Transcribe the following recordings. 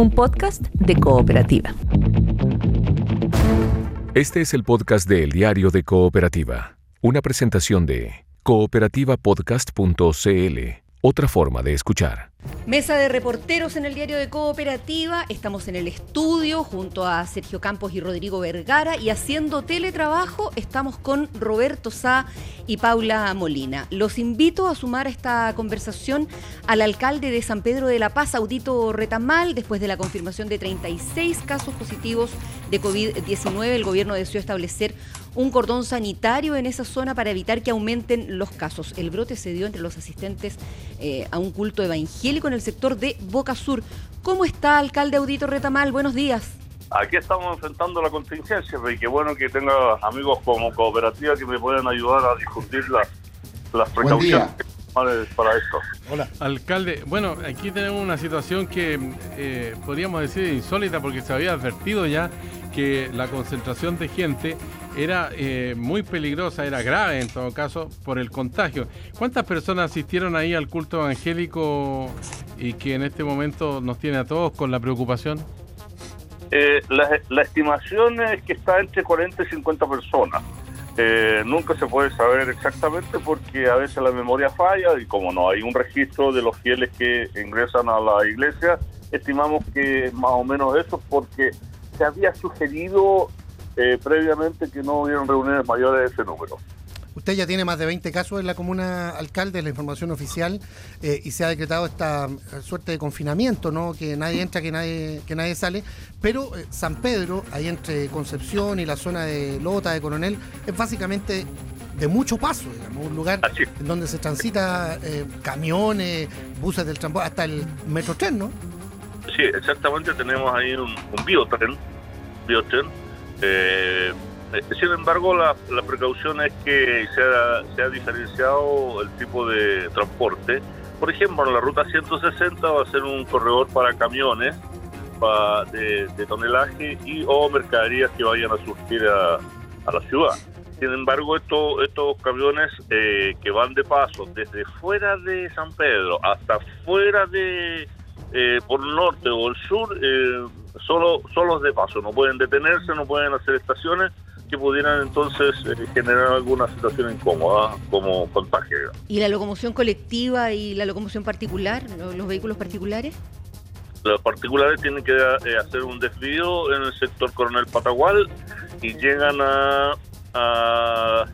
un podcast de cooperativa. Este es el podcast de El Diario de Cooperativa, una presentación de cooperativapodcast.cl, otra forma de escuchar. Mesa de reporteros en el diario de Cooperativa. Estamos en el estudio junto a Sergio Campos y Rodrigo Vergara y haciendo teletrabajo estamos con Roberto Sá y Paula Molina. Los invito a sumar a esta conversación al alcalde de San Pedro de la Paz, Audito Retamal, después de la confirmación de 36 casos positivos de COVID-19. El gobierno decidió establecer un cordón sanitario en esa zona para evitar que aumenten los casos. El brote se dio entre los asistentes eh, a un culto evangélico en el sector de Boca Sur. ¿Cómo está, alcalde Audito Retamal? Buenos días. Aquí estamos enfrentando la contingencia, y qué bueno que tenga amigos como cooperativa que me puedan ayudar a discutir las, las precauciones para esto. Hola. Alcalde, bueno, aquí tenemos una situación que eh, podríamos decir insólita porque se había advertido ya que la concentración de gente era eh, muy peligrosa, era grave en todo caso por el contagio. ¿Cuántas personas asistieron ahí al culto evangélico y que en este momento nos tiene a todos con la preocupación? Eh, la, estimación es que está entre 40 y 50 personas. Eh, nunca se puede saber exactamente porque a veces la memoria falla y como no hay un registro de los fieles que ingresan a la iglesia, estimamos que más o menos eso porque se había sugerido eh, previamente que no hubieran reuniones mayores de ese número. Usted ya tiene más de 20 casos en la comuna alcalde, la información oficial, eh, y se ha decretado esta eh, suerte de confinamiento, ¿no? Que nadie entra, que nadie, que nadie sale. Pero San Pedro, ahí entre Concepción y la zona de Lota, de Coronel, es básicamente de mucho paso, digamos, un lugar en donde se transita camiones, buses del transporte, hasta el metro tren, ¿no? Sí, exactamente, tenemos ahí un, un biotren, biotren eh, sin embargo, la, precaución es que se ha, diferenciado el tipo de transporte. Por ejemplo, en la ruta 160 va a ser un corredor para camiones de, tonelaje y o mercaderías que vayan a surtir a, la ciudad. Sin embargo, estos, estos camiones eh, que van de paso desde fuera de San Pedro hasta fuera de eh, por norte o el sur, eh, solo, solo de paso, no pueden detenerse, no pueden hacer estaciones que pudieran entonces eh, generar alguna situación incómoda como contagio. ¿Y la locomoción colectiva y la locomoción particular, los, vehículos particulares? Los particulares tienen que eh, hacer un desvío en el sector Coronel Patagual y llegan a, a,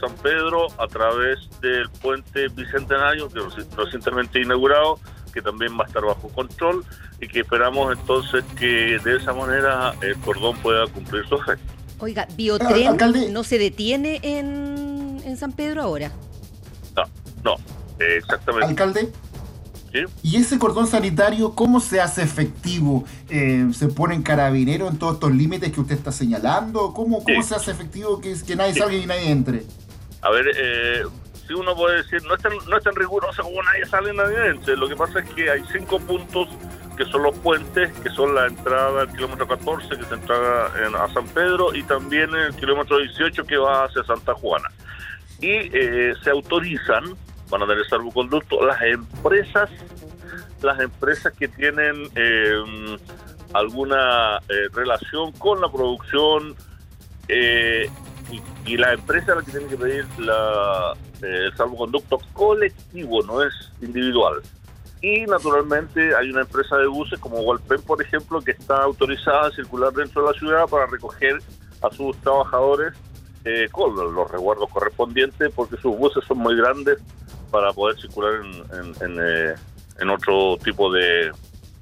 San Pedro a través del puente Bicentenario, que recientemente inaugurado, que también va a estar bajo control y que esperamos entonces que de esa manera el cordón pueda cumplir su efecto. Oiga, ¿Biotren ah, no se detiene en, en, San Pedro ahora? No, no, exactamente. Alcalde. ¿Y ese cordón sanitario cómo se hace efectivo? Eh, ¿Se ponen carabineros en todos estos límites que usted está señalando? ¿Cómo, cómo se hace efectivo que, que nadie salga y nadie entre? A ver, eh, si uno puede decir, no es tan, no es tan riguroso como nadie sale en nadie Lo que pasa es que hay cinco puntos que son los puentes, que son la entrada al kilómetro 14, que se entra a San Pedro, y también el kilómetro 18, que va hacia Santa Juana. Y eh, se autorizan, van a tener salvoconducto, las empresas, las empresas que tienen eh, alguna eh, relación con la producción y, la empresa la que tiene que pedir la, el salvoconducto colectivo, no es individual. Y naturalmente hay una empresa de buses como Walpen, por ejemplo, que está autorizada a circular dentro de la ciudad para recoger a sus trabajadores eh, con los resguardos correspondientes, porque sus buses son muy grandes para poder circular en, en, eh, otro tipo de,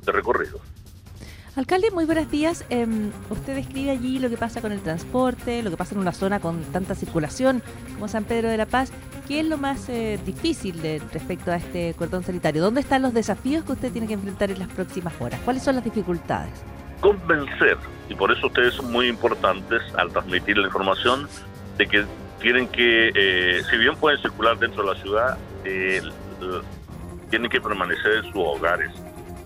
de recorridos. Alcalde, muy buenos días. Em, usted describe allí lo que pasa con el transporte, lo que pasa en una zona con tanta circulación como San Pedro de la Paz. ¿Qué es lo más eh, difícil de, respecto a este cordón sanitario? ¿Dónde están los desafíos que usted tiene que enfrentar en las próximas horas? ¿Cuáles son las dificultades? Convencer, y por eso ustedes son muy importantes al transmitir la información, de que tienen que, eh, si bien pueden circular dentro de la ciudad, eh, tienen que permanecer en sus hogares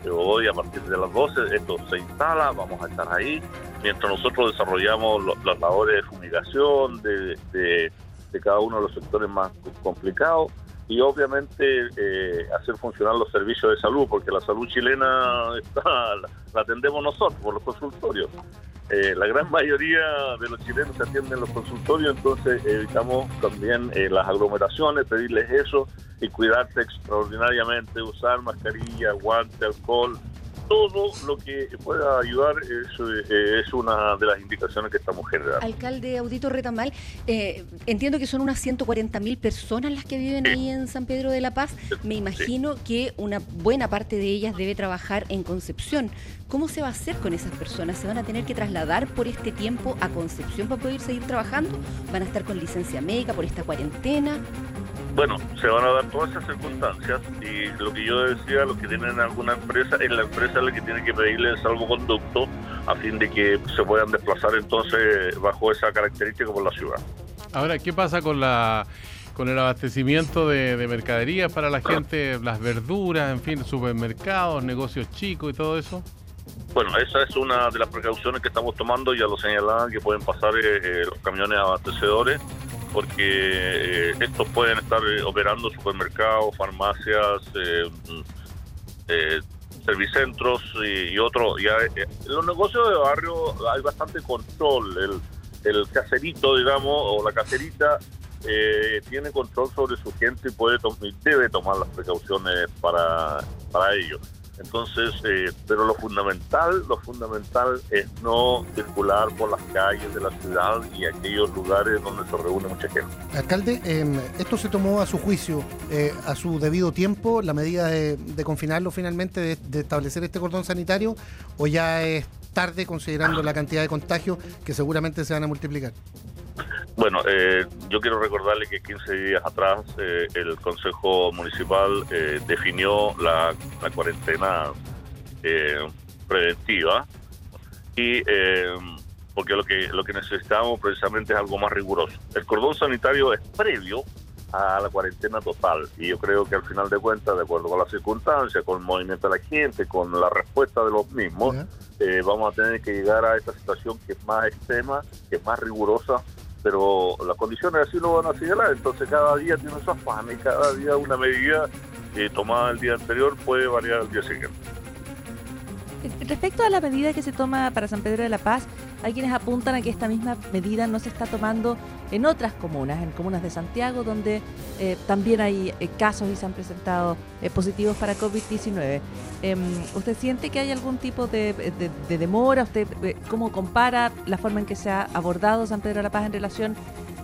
hoy a partir de las 12 esto se instala, vamos a estar ahí, mientras nosotros desarrollamos las labores de fumigación de, de, cada uno de los sectores más complicados y obviamente eh, hacer funcionar los servicios de salud, porque la salud chilena está, la, atendemos nosotros por los consultorios. Eh, la gran mayoría de los chilenos se atienden en los consultorios, entonces evitamos también eh, las aglomeraciones, pedirles eso y cuidarse extraordinariamente, usar mascarilla, guante, alcohol, todo lo que pueda ayudar eh, es, una de las indicaciones que estamos generando. Alcalde Audito Retamal, eh, entiendo que son unas 140 mil personas las que viven ahí en San Pedro de la Paz. Me imagino que una buena parte de ellas debe trabajar en Concepción. ¿Cómo se va a hacer con esas personas? ¿Se van a tener que trasladar por este tiempo a Concepción para poder seguir trabajando? ¿Van a estar con licencia médica por esta cuarentena? Bueno, se van a dar todas esas circunstancias y lo que yo decía, los que tienen alguna empresa, es la empresa la que tiene que pedirle el salvoconducto a fin de que se puedan desplazar entonces bajo esa característica por la ciudad. Ahora, ¿qué pasa con la con el abastecimiento de, de mercaderías para la gente, las verduras, en fin, supermercados, negocios chicos y todo eso? Bueno, esa es una de las precauciones que estamos tomando, ya lo señalaban, que pueden pasar eh, eh, los camiones abastecedores porque eh, estos pueden estar eh, operando supermercados, farmacias, eh, mm, servicentros y, otros. en los negocios de barrio hay bastante control. El, el caserito, digamos, o la caserita tiene control sobre su gente y puede y debe tomar las precauciones para, para ello. Entonces, eh, pero lo fundamental, lo fundamental es no circular por las calles de la ciudad y aquellos lugares donde se reúne mucha gente. Alcalde, em, ¿esto se tomó a su juicio, eh, a su debido tiempo, la medida de, confinarlo finalmente, de, de, establecer este cordón sanitario, o ya es tarde considerando la cantidad de contagios que seguramente se van a multiplicar? Bueno, eh, yo quiero recordarle que 15 días atrás eh, el Consejo Municipal eh, definió la, cuarentena preventiva y porque lo que lo que necesitamos precisamente es algo más riguroso. El cordón sanitario es previo a la cuarentena total y yo creo que al final de cuentas, de acuerdo con las circunstancias, con el movimiento de la gente, con la respuesta de los mismos, vamos a tener que llegar a esta situación que es más extrema, que es más rigurosa pero las condiciones así lo van a señalar, entonces cada día tiene su afán y cada día una medida eh, tomada el día anterior puede variar el día siguiente. Respecto a la medida que se toma para San Pedro de la Paz, hay quienes apuntan a que esta misma medida no se está tomando en otras comunas, en comunas de Santiago, donde eh, también hay eh, casos y se han presentado eh, positivos para COVID-19. Em, ¿Usted siente que hay algún tipo de, demora? ¿Usted cómo compara la forma en que se ha abordado San Pedro de la Paz en relación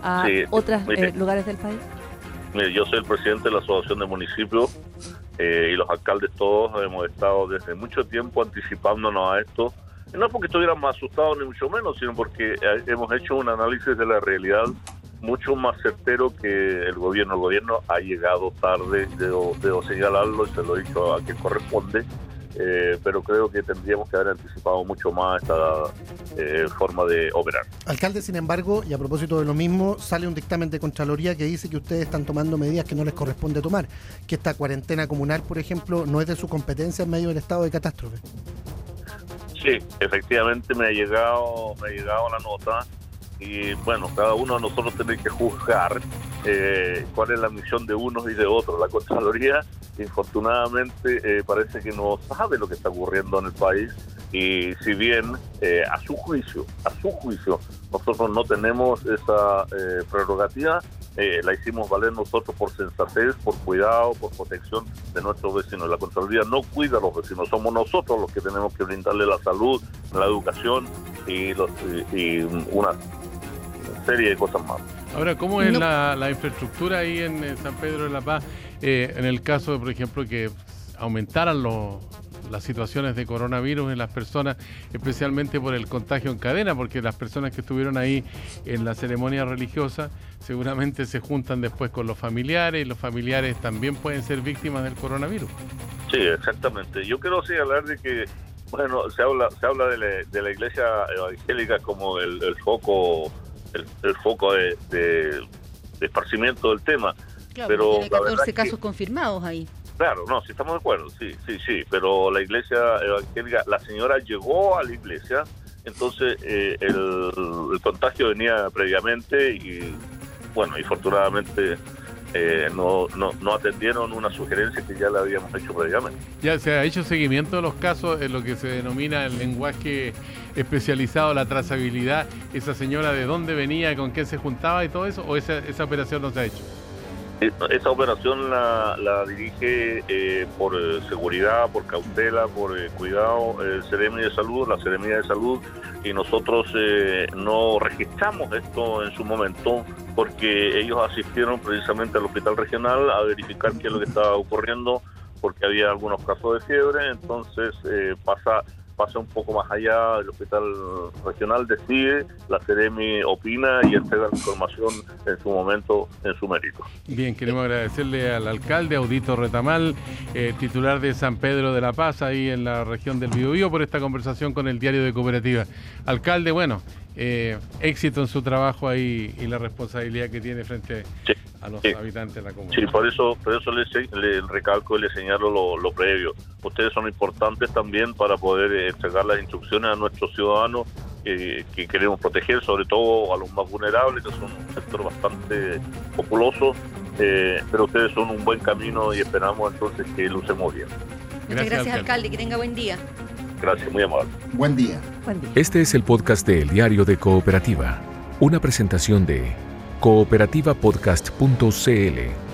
a otros lugares del país? yo soy el presidente de la Asociación de Municipios y los alcaldes todos hemos estado desde mucho tiempo anticipándonos a esto no porque estuviéramos asustados ni mucho menos, sino porque eh, hemos hecho un análisis de la realidad mucho más certero que el gobierno. El gobierno ha llegado tarde, debo, señalarlo y se lo he dicho a quien corresponde, eh, pero creo que tendríamos que haber anticipado mucho más esta eh, forma de operar. Alcalde, sin embargo, y a propósito de lo mismo, sale un dictamen de Contraloría que dice que ustedes están tomando medidas que no les corresponde tomar, que esta cuarentena comunal, por ejemplo, no es de su competencia en medio del estado de catástrofe. Sí, efectivamente me ha llegado, me ha llegado la nota y bueno, cada uno de nosotros tiene que juzgar eh, cuál es la misión de unos y de otros. La Contraloría, infortunadamente, eh, parece que no sabe lo que está ocurriendo en el país y si bien eh, a su juicio, a su juicio, nosotros no tenemos esa prerrogativa, eh, la hicimos valer nosotros por sensatez, por cuidado, por protección de nuestros vecinos. La Contraloría no cuida a los vecinos, somos nosotros los que tenemos que brindarle la salud, la educación y, una serie de cosas más. Ahora, ¿cómo es la, infraestructura ahí en San Pedro de la Paz? Eh, en el caso, de, por ejemplo, que aumentaran los las situaciones de coronavirus en las personas, especialmente por el contagio en cadena, porque las personas que estuvieron ahí en la ceremonia religiosa seguramente se juntan después con los familiares y los familiares también pueden ser víctimas del coronavirus. Sí, exactamente. Yo quiero señalar de que, bueno, se habla, se habla de, la, iglesia evangélica como el, foco, el, foco de, esparcimiento del tema. pero tiene 14 casos confirmados ahí. Claro, no, sí estamos de acuerdo, sí, sí, sí, pero la iglesia evangélica, la señora llegó a la iglesia, entonces eh, el, contagio venía previamente y, bueno, y afortunadamente eh, no, no, no, atendieron una sugerencia que ya le habíamos hecho previamente. Ya se ha hecho seguimiento de los casos en lo que se denomina el lenguaje especializado, la trazabilidad, esa señora de dónde venía, con quién se juntaba y todo eso, o esa, esa operación no se ha hecho. Esa operación la, la dirige eh, por eh, seguridad, por cautela, por eh, cuidado el CDM de Salud, la Seremia de Salud, y nosotros no registramos esto en su momento porque ellos asistieron precisamente al hospital regional a verificar qué es lo que estaba ocurriendo porque había algunos casos de fiebre, entonces pasa pasa un poco más allá, el hospital regional decide, la CEREMI opina y entrega la información en su momento, en su mérito. Bien, queremos agradecerle al alcalde Audito Retamal, eh, titular de San Pedro de la Paz, ahí en la región del Biobío, por esta conversación con el diario de Cooperativa. Alcalde, bueno, eh, éxito en su trabajo ahí y la responsabilidad que tiene frente a los habitantes de la comunidad. Sí, por eso, por eso le, recalco y le señalo lo, previo. Ustedes son importantes también para poder eh, entregar las instrucciones a nuestros ciudadanos que queremos proteger, sobre todo a los más vulnerables, que son un sector bastante populoso, eh, pero ustedes son un buen camino y esperamos entonces que lo usemos bien. Muchas gracias, alcalde. Que tenga buen día. Gracias, muy amable. Buen día. Este es el podcast de El Diario de Cooperativa, una presentación de cooperativapodcast.cl.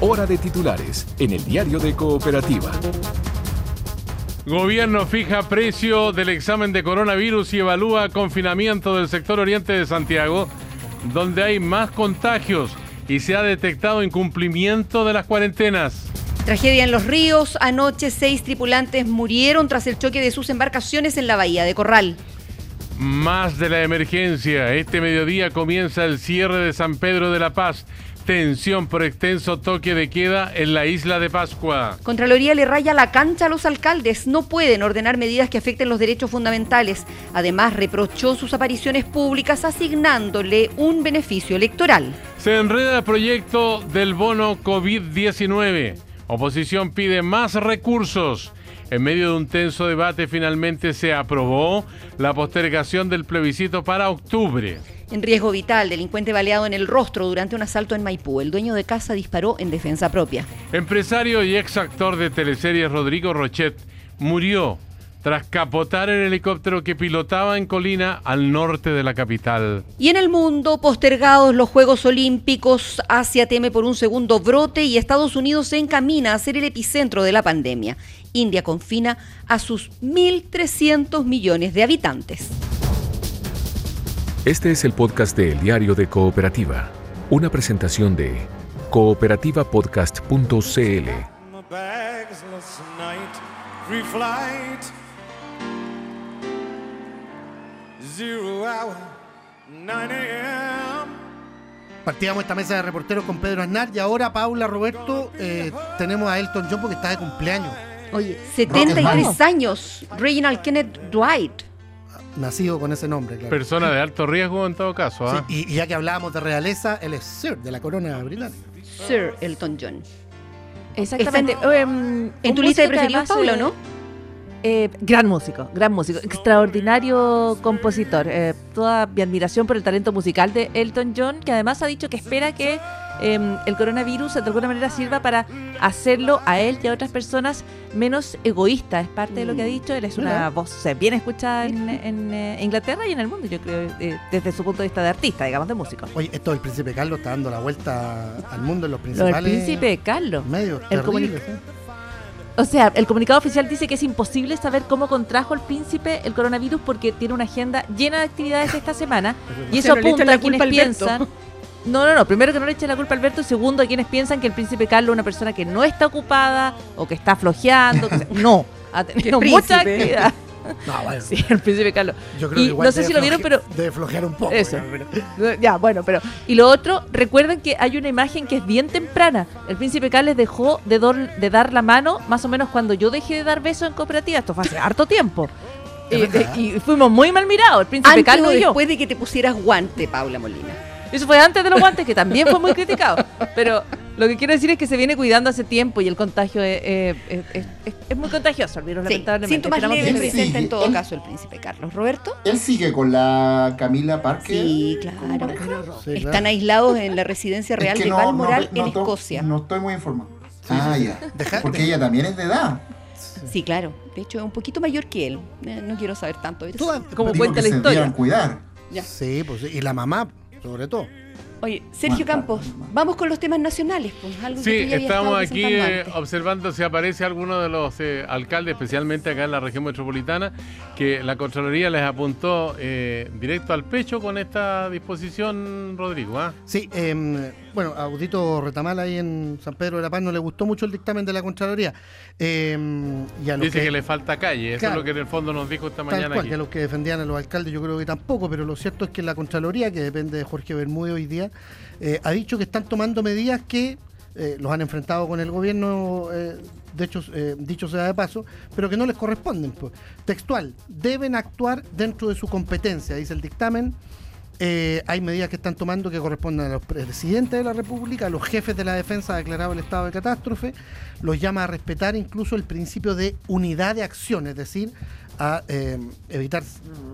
Hora de titulares en El Diario de Cooperativa. Gobierno fija precio del examen de coronavirus y evalúa confinamiento del sector oriente de Santiago, donde hay más contagios y se ha detectado incumplimiento de las cuarentenas. Tragedia en los ríos. Anoche seis tripulantes murieron tras el choque de sus embarcaciones en la bahía de Corral. Más de la emergencia. Este mediodía comienza el cierre de San Pedro de la Paz. Tensión por extenso toque de queda en la isla de Pascua. Contraloría le raya la cancha a los alcaldes. No pueden ordenar medidas que afecten los derechos fundamentales. Además, reprochó sus apariciones públicas asignándole un beneficio electoral. Se enreda el proyecto del bono COVID-19. Oposición pide más recursos. En medio de un tenso debate finalmente se aprobó la postergación del plebiscito para octubre. En riesgo vital, delincuente baleado en el rostro durante un asalto en Maipú. El dueño de casa disparó en defensa propia. Empresario y ex actor de teleseries Rodrigo Rochet murió tras capotar el helicóptero que pilotaba en colina al norte de la capital. Y en el mundo, postergados los Juegos Olímpicos, Asia teme por un segundo brote y Estados Unidos se encamina a ser el epicentro de la pandemia. India confina a sus 1.300 millones de habitantes. Este es el podcast de El Diario de Cooperativa, una presentación de cooperativapodcast.cl. Partíamos esta mesa de reporteros con Pedro Aznar y ahora Paula Roberto eh, tenemos a Elton John porque está de cumpleaños. Oye, 73 años, Reginald Kenneth Dwight. Nacido con ese nombre, Persona de alto riesgo en todo caso. ¿ah? y, ya que hablábamos de realeza, él es Sir de la corona británica. Sir Elton John. Exactamente. en em, tu lista de preferidos, Paula, ¿no? Eh, gran músico, gran músico, extraordinario compositor. Eh, toda mi admiración por el talento musical de Elton John, que además ha dicho que espera que em, el coronavirus de alguna manera sirva para hacerlo a él y a otras personas menos egoísta. Es parte de lo que ha mm. dicho. Él es una voz bien escuchada en, eh, Inglaterra y en el mundo, yo creo, desde su punto de vista de artista, digamos, de músico. Oye, esto del Príncipe Carlos está dando la vuelta al mundo en los principales. el Príncipe Carlos. Medios el o sea, el comunicado oficial dice que es imposible saber cómo contrajo el príncipe el coronavirus porque tiene una agenda llena de actividades esta semana y eso apunta a quienes piensan. No, no, no. Primero que no le eche la culpa a Alberto. Y segundo, a quienes piensan que el príncipe Carlos es una persona que no está ocupada o que está flojeando. no, ha tenido mucha actividad. No, bueno. Sí, el príncipe Carlos. Yo creo y no sé si lo vieron, pero. Debe flojear un poco. Eso. Ya, bueno, pero. Y lo otro, recuerden que hay una imagen que es bien temprana. El príncipe Carlos dejó de, de dar la mano más o menos cuando yo dejé de dar besos en cooperativa. Esto fue hace harto tiempo. y fuimos muy mal mirados, el príncipe Carlos y yo. Después de que te pusieras guante, Paula Molina. Eso fue antes de los guantes, que también fue muy criticado. Pero Lo que quiero decir es que se viene cuidando hace tiempo y el contagio es, muy contagioso, el virus, sí, lamentablemente. Síntomas leves presenta en todo caso el príncipe Carlos. ¿Roberto? ¿Él sigue con la Camila Parker? Sí, claro. Están aislados en la residencia real de Balmoral en Escocia. No estoy muy informado. ah, ya. Porque ella también es de edad. Sí, claro. De hecho, es un poquito mayor que él. Eh, no quiero saber tanto. Como cuenta la historia. cuidar. Sí, pues y la mamá, sobre todo. Oye, Sergio Campos, vamos con los temas nacionales. Pues, sí, estamos aquí eh, observando si aparece alguno de los eh, alcaldes, especialmente acá en la región metropolitana, que la Contraloría les apuntó eh, directo al pecho con esta disposición, Rodrigo. ¿ah? Sí, em, bueno, a Audito Retamal ahí en San Pedro de la Paz no le gustó mucho el dictamen de la Contraloría. Em, Dice que, le falta calle, eso es lo que en el fondo nos dijo esta mañana. Cual, Que los que defendían a los alcaldes yo creo que tampoco, pero lo cierto es que la Contraloría, que depende de Jorge Bermúdez hoy día, eh, ha dicho que están tomando medidas que eh, los han enfrentado con el gobierno, eh, de hecho, dicho sea de paso, pero que no les corresponden. Pues. Textual, deben actuar dentro de su competencia, dice el dictamen. hay medidas que están tomando que corresponden a los presidentes de la República, a los jefes de la defensa declarado el estado de catástrofe, los llama a respetar incluso el principio de unidad de acción, es decir, a evitar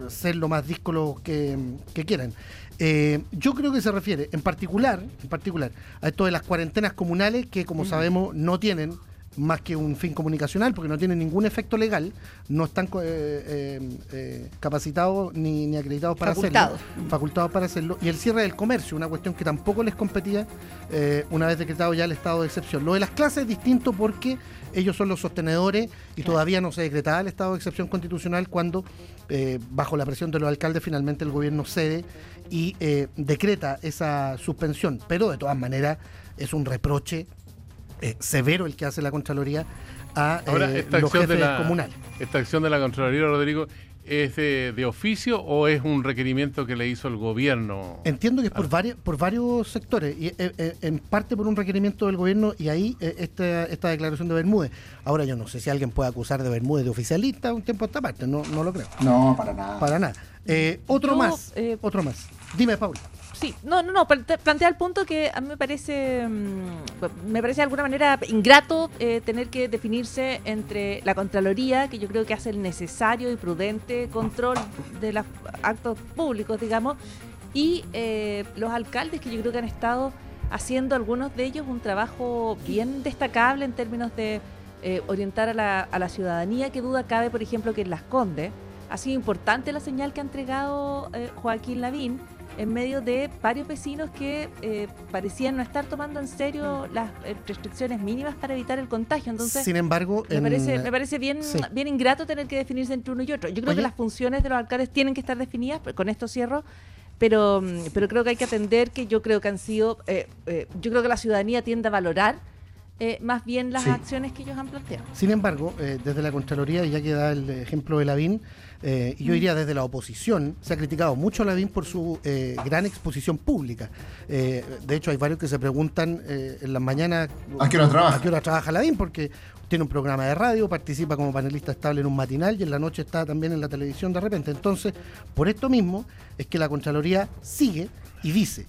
ser lo más díscolos que, que quieran. Eh, yo creo que se refiere en particular, en particular a esto de las cuarentenas comunales que como mm. sabemos no tienen más que un fin comunicacional porque no tienen ningún efecto legal, no están eh, eh, capacitados ni, acreditados para hacerlo, facultados para hacerlo, y el cierre del comercio, una cuestión que tampoco les competía una vez decretado ya el estado de excepción. Lo de las clases es distinto porque ellos son los sostenedores y todavía no se decretaba el estado de excepción constitucional cuando, bajo la presión de los alcaldes, finalmente el gobierno cede y eh, decreta esa suspensión. Pero de todas maneras es un reproche eh, severo el que hace la Contraloría a eh, los jefes de la, comunales. ¿Esta acción de la Contraloría, Rodrigo, es de, oficio o es un requerimiento que le hizo el gobierno? Entiendo que es por, varios, por varios sectores, y en parte por un requerimiento del gobierno y ahí esta, esta declaración de Bermúdez. Ahora yo no sé si alguien puede acusar de Bermúdez de oficialista un tiempo a esta parte, no, no lo creo. No, para nada. Para nada. Eh, otro más, eh, otro más. Dime, Paula. Sí, no, no, no, plantea el punto que a mí me parece, mm, me parece de alguna manera ingrato eh, tener que definirse entre la Contraloría, que yo creo que hace el necesario y prudente control de los actos públicos, digamos, y los alcaldes que yo creo que han estado haciendo algunos de ellos un trabajo bien destacable en términos de orientar a la, a la ciudadanía, que duda cabe, por ejemplo, que en Las Condes ha sido importante la señal que ha entregado eh, Joaquín Lavín en medio de varios vecinos que eh, parecían no estar tomando en serio las eh, restricciones mínimas para evitar el contagio. Entonces, sin embargo, me, parece, me parece bien, bien ingrato tener que definirse entre uno y otro. Yo creo que las funciones de los alcaldes tienen que estar definidas, con esto cierro, pero, mm, pero creo que hay que atender que yo creo que han sido, yo creo que la ciudadanía tiende a valorar más bien las acciones que ellos han planteado. Sin embargo, desde la Contraloría, ya que da el ejemplo de Lavín, eh, yo diría desde la oposición, se ha criticado mucho a Lavín por su eh, gran exposición pública. Eh, de hecho, hay varios que se preguntan en las mañanas ¿A qué hora trabaja? ¿A qué hora trabaja Lavín? Porque tiene un programa de radio, participa como panelista estable en un matinal y en la noche está también en la televisión de repente. Entonces, por esto mismo es que la Contraloría sigue y dice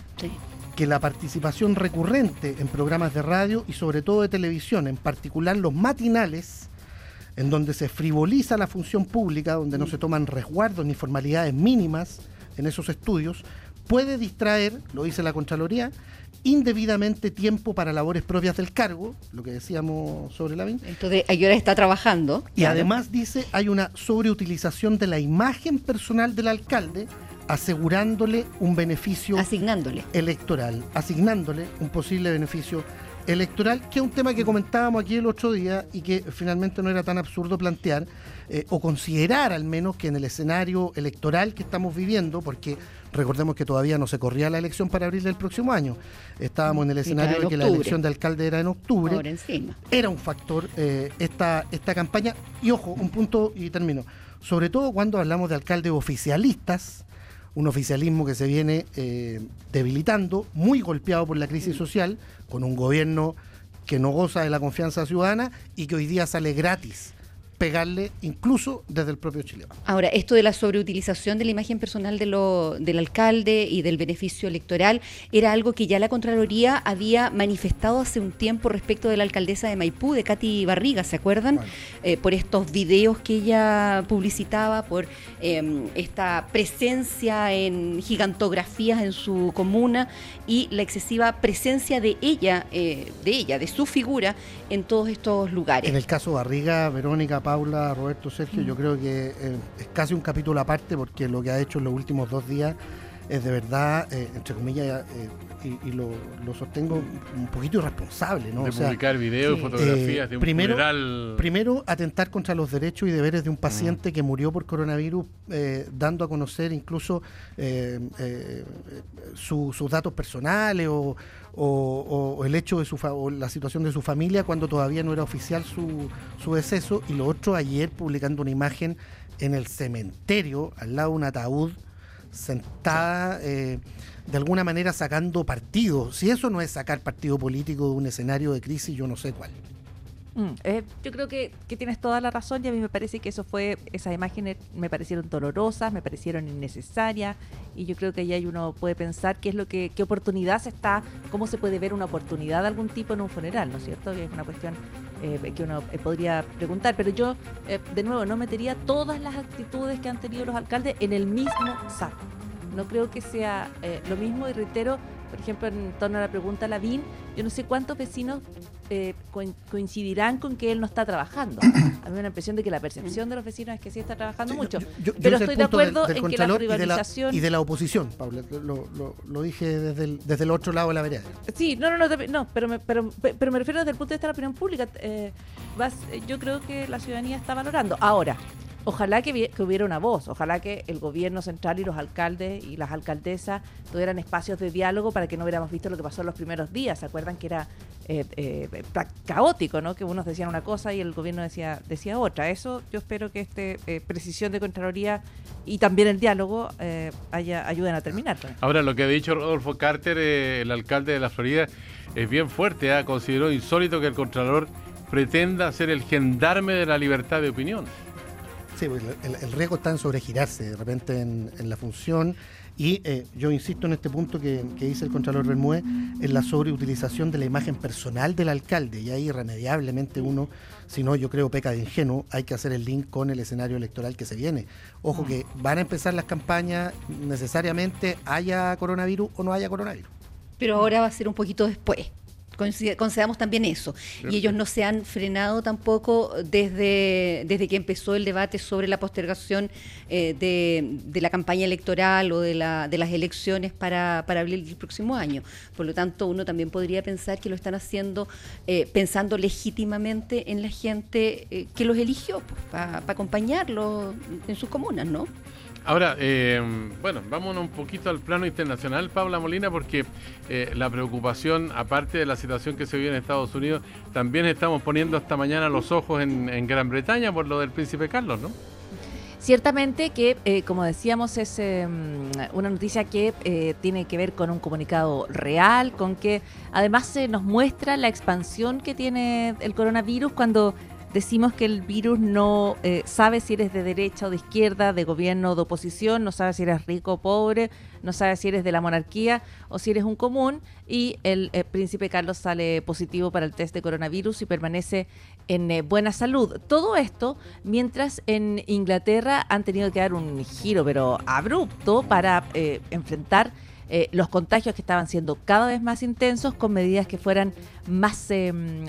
que la participación recurrente en programas de radio y sobre todo de televisión, en particular los matinales, en donde se frivoliza la función pública, donde no se toman resguardos ni formalidades mínimas en esos estudios, puede distraer, lo dice la Contraloría, indebidamente tiempo para labores propias del cargo, lo que decíamos sobre la Entonces, ¿a qué hora está trabajando? Y además dice, hay una sobreutilización de la imagen personal del alcalde, asegurándole un beneficio asignándole. electoral, asignándole un posible beneficio electoral, que es un tema que comentábamos aquí el otro día y que finalmente no era tan absurdo plantear eh, o considerar al menos que en el escenario electoral que estamos viviendo, porque recordemos que todavía no se corría la elección para abril del próximo año, estábamos en el escenario de que la elección de alcalde era en octubre, era un factor eh, esta, esta campaña, y ojo, un punto y termino, sobre todo cuando hablamos de alcaldes oficialistas, un oficialismo que se viene eh, debilitando, muy golpeado por la crisis social, con un gobierno que no goza de la confianza ciudadana y que hoy día sale gratis pegarle incluso desde el propio Chile. Ahora, esto de la sobreutilización de la imagen personal de lo, del alcalde y del beneficio electoral era algo que ya la Contraloría había manifestado hace un tiempo respecto de la alcaldesa de Maipú, de Katy Barriga, ¿se acuerdan? Eh, por estos videos que ella publicitaba, por em, esta presencia en gigantografías en su comuna y la excesiva presencia de ella, eh, de ella, de su figura en todos estos lugares. En el caso Barriga, Verónica, Paula, Roberto, Sergio, yo mm. creo que eh, es casi un capítulo aparte porque lo que ha hecho en los últimos dos días es de verdad, eh, entre comillas, eh, y, lo, sostengo un poquito irresponsable, ¿no? De publicar videos, fotografías de un primero, Primero, atentar contra los derechos y deberes de un paciente mm. que murió por coronavirus, dando a conocer incluso sus datos personales o, o, el hecho de su o la situación de su familia cuando todavía no era oficial su, su deceso y lo otro ayer publicando una imagen en el cementerio al lado de un ataúd sentada eh, de alguna manera sacando partido. Si eso no es sacar partido político de un escenario de crisis, yo no sé cuál. Mm, eh, yo creo que, tienes toda la razón y a mí me parece que eso fue, esas imágenes me parecieron dolorosas, me parecieron innecesarias y yo creo que ahí uno puede pensar qué es lo que, qué oportunidad se está, cómo se puede ver una oportunidad de algún tipo en un funeral, ¿no es cierto? Es una cuestión eh, que uno eh, podría preguntar, pero yo de nuevo no metería todas las actitudes que han tenido los alcaldes en el mismo saco. No creo que sea lo mismo y reitero, por ejemplo, en torno a la pregunta Lavín, yo no sé cuántos vecinos eh, coincidirán con que él no está trabajando. A mí me da la impresión de que la percepción de los vecinos es que sí está trabajando mucho. pero estoy de acuerdo en que la privatización... Y de la, oposición, Paula, lo, dije desde el, desde el otro lado de la vereda. Sí, no, no, no, no pero, me, pero, pero me refiero desde el punto de vista de la opinión pública. Eh, yo creo que la ciudadanía está valorando. Ahora, Ojalá que, hubiera una voz, ojalá que el gobierno central y los alcaldes y las alcaldesas tuvieran espacios de diálogo para que no hubiéramos visto lo que pasó en los primeros días. ¿Se acuerdan que era eh, eh, caótico, ¿no? Que unos decían una cosa y el gobierno decía, decía otra. Eso yo espero que esta eh, precisión de Contraloría y también el diálogo haya, ayuden a terminar. Ahora, lo que ha dicho Rodolfo Carter, el alcalde de la Florida, es bien fuerte. ¿eh? Consideró insólito que el Contralor pretenda ser el gendarme de la libertad de opinión. Sí, pues, el, riesgo está en sobregirarse de repente en, la función y eh, yo insisto en este punto que, dice el Contralor Bermúdez, en la sobreutilización de la imagen personal del alcalde y ahí irremediablemente uno, si no yo creo peca de ingenuo, hay que hacer el link con el escenario electoral que se viene. Ojo mm. que van a empezar las campañas necesariamente haya coronavirus o no haya coronavirus. Pero ahora va a ser un poquito después concedamos también eso. Y ellos no se han frenado tampoco desde, desde que empezó el debate sobre la postergación eh, de, la campaña electoral o de, la, de las elecciones para, para abril del próximo año. Por lo tanto, uno también podría pensar que lo están haciendo eh, pensando legítimamente en la gente eh, que los eligió pues, para acompañarlos en sus comunas, ¿no? Ahora, eh, bueno, vámonos un poquito al plano internacional, Paula Molina, porque eh, la preocupación, aparte de la situación que se vive en Estados Unidos, también estamos poniendo esta mañana los ojos en, Gran Bretaña por lo del príncipe Carlos, ¿no? Ciertamente que, eh, como decíamos, es em, una noticia que tiene que ver con un comunicado real, con que además se nos muestra la expansión que tiene el coronavirus cuando decimos que el virus no eh, sabe si eres de derecha o de izquierda, de gobierno o de oposición, no sabe si eres rico o pobre, no sabe si eres de la monarquía o si eres un común, y el, eh, príncipe Carlos sale positivo para el test de coronavirus y permanece en eh, buena salud. Todo esto mientras en Inglaterra han tenido que dar un giro, pero abrupto, para enfrentar los contagios que estaban siendo cada vez más intensos con medidas que fueran más,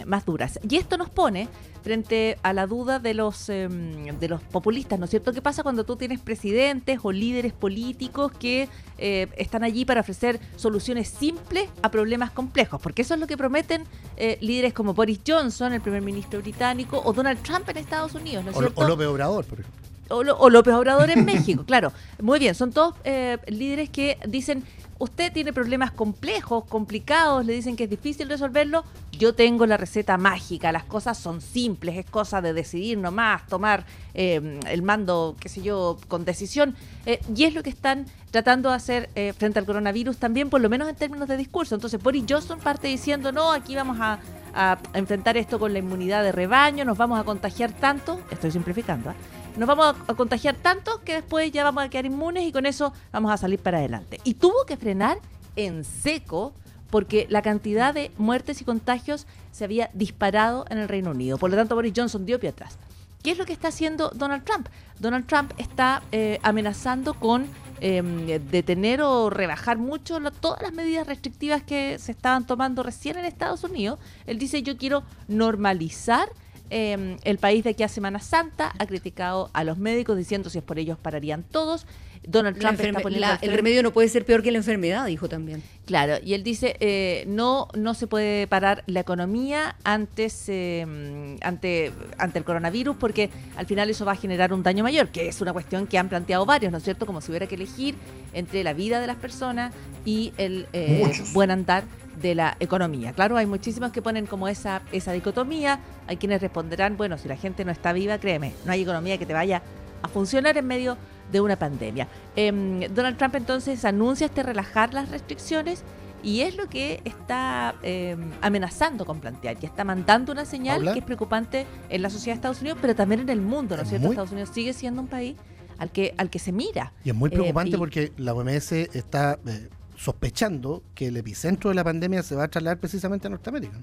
más duras. Y esto nos pone frente a la duda de los, em, de los populistas, ¿no es cierto? ¿Qué pasa cuando tú tienes presidentes o líderes políticos que eh, están allí para ofrecer soluciones simples a problemas complejos? Porque eso es lo que prometen eh, líderes como Boris Johnson, el primer ministro británico, o Donald Trump en Estados Unidos, ¿no es cierto? O López Obrador, por ejemplo. O, López Obrador en México, claro. Muy bien, son todos eh, líderes que dicen usted tiene problemas complejos, complicados, le dicen que es difícil resolverlo, yo tengo la receta mágica, las cosas son simples, es cosa de decidir nomás, tomar eh, el mando, qué sé yo, con decisión. Eh, y es lo que están tratando de hacer eh, frente al coronavirus también, por lo menos en términos de discurso. Entonces Boris Johnson parte diciendo, no, aquí vamos a, a enfrentar esto con la inmunidad de rebaño, nos vamos a contagiar tanto, estoy simplificando, ¿eh? Nos vamos a, contagiar tanto que después ya vamos a quedar inmunes y con eso vamos a salir para adelante. Y tuvo que frenar en seco porque la cantidad de muertes y contagios se había disparado en el Reino Unido. Por lo tanto, Boris Johnson dio pie atrás. ¿Qué es lo que está haciendo Donald Trump? Donald Trump está eh, amenazando con em, detener o rebajar mucho todas las medidas restrictivas que se estaban tomando recién en Estados Unidos. Él dice, yo quiero normalizar em, el país de aquí a Semana Santa, ha criticado a los médicos diciendo si es por ellos pararían todos. Donald Trump está poniendo el remedio no puede ser peor que la enfermedad, dijo también. Claro, y él dice eh, no no se puede parar la economía antes eh, ante ante el coronavirus porque al final eso va a generar un daño mayor, que es una cuestión que han planteado varios, ¿no es cierto? Como si hubiera que elegir entre la vida de las personas y el eh, buen andar de la economía. Claro, hay muchísimos que ponen como esa, esa dicotomía, hay quienes responderán, bueno, si la gente no está viva, créeme, no hay economía que te vaya a funcionar en medio de una pandemia. Em, Donald Trump entonces anuncia este relajar las restricciones y es lo que está em, amenazando con plantear, que está mandando una señal que es preocupante en la sociedad de Estados Unidos, pero también en el mundo, ¿no es cierto? Estados Unidos sigue siendo un país al que, al que se mira. Y es muy preocupante eh, porque la OMS está eh, sospechando que el epicentro de la pandemia se va a trasladar precisamente a Norteamérica.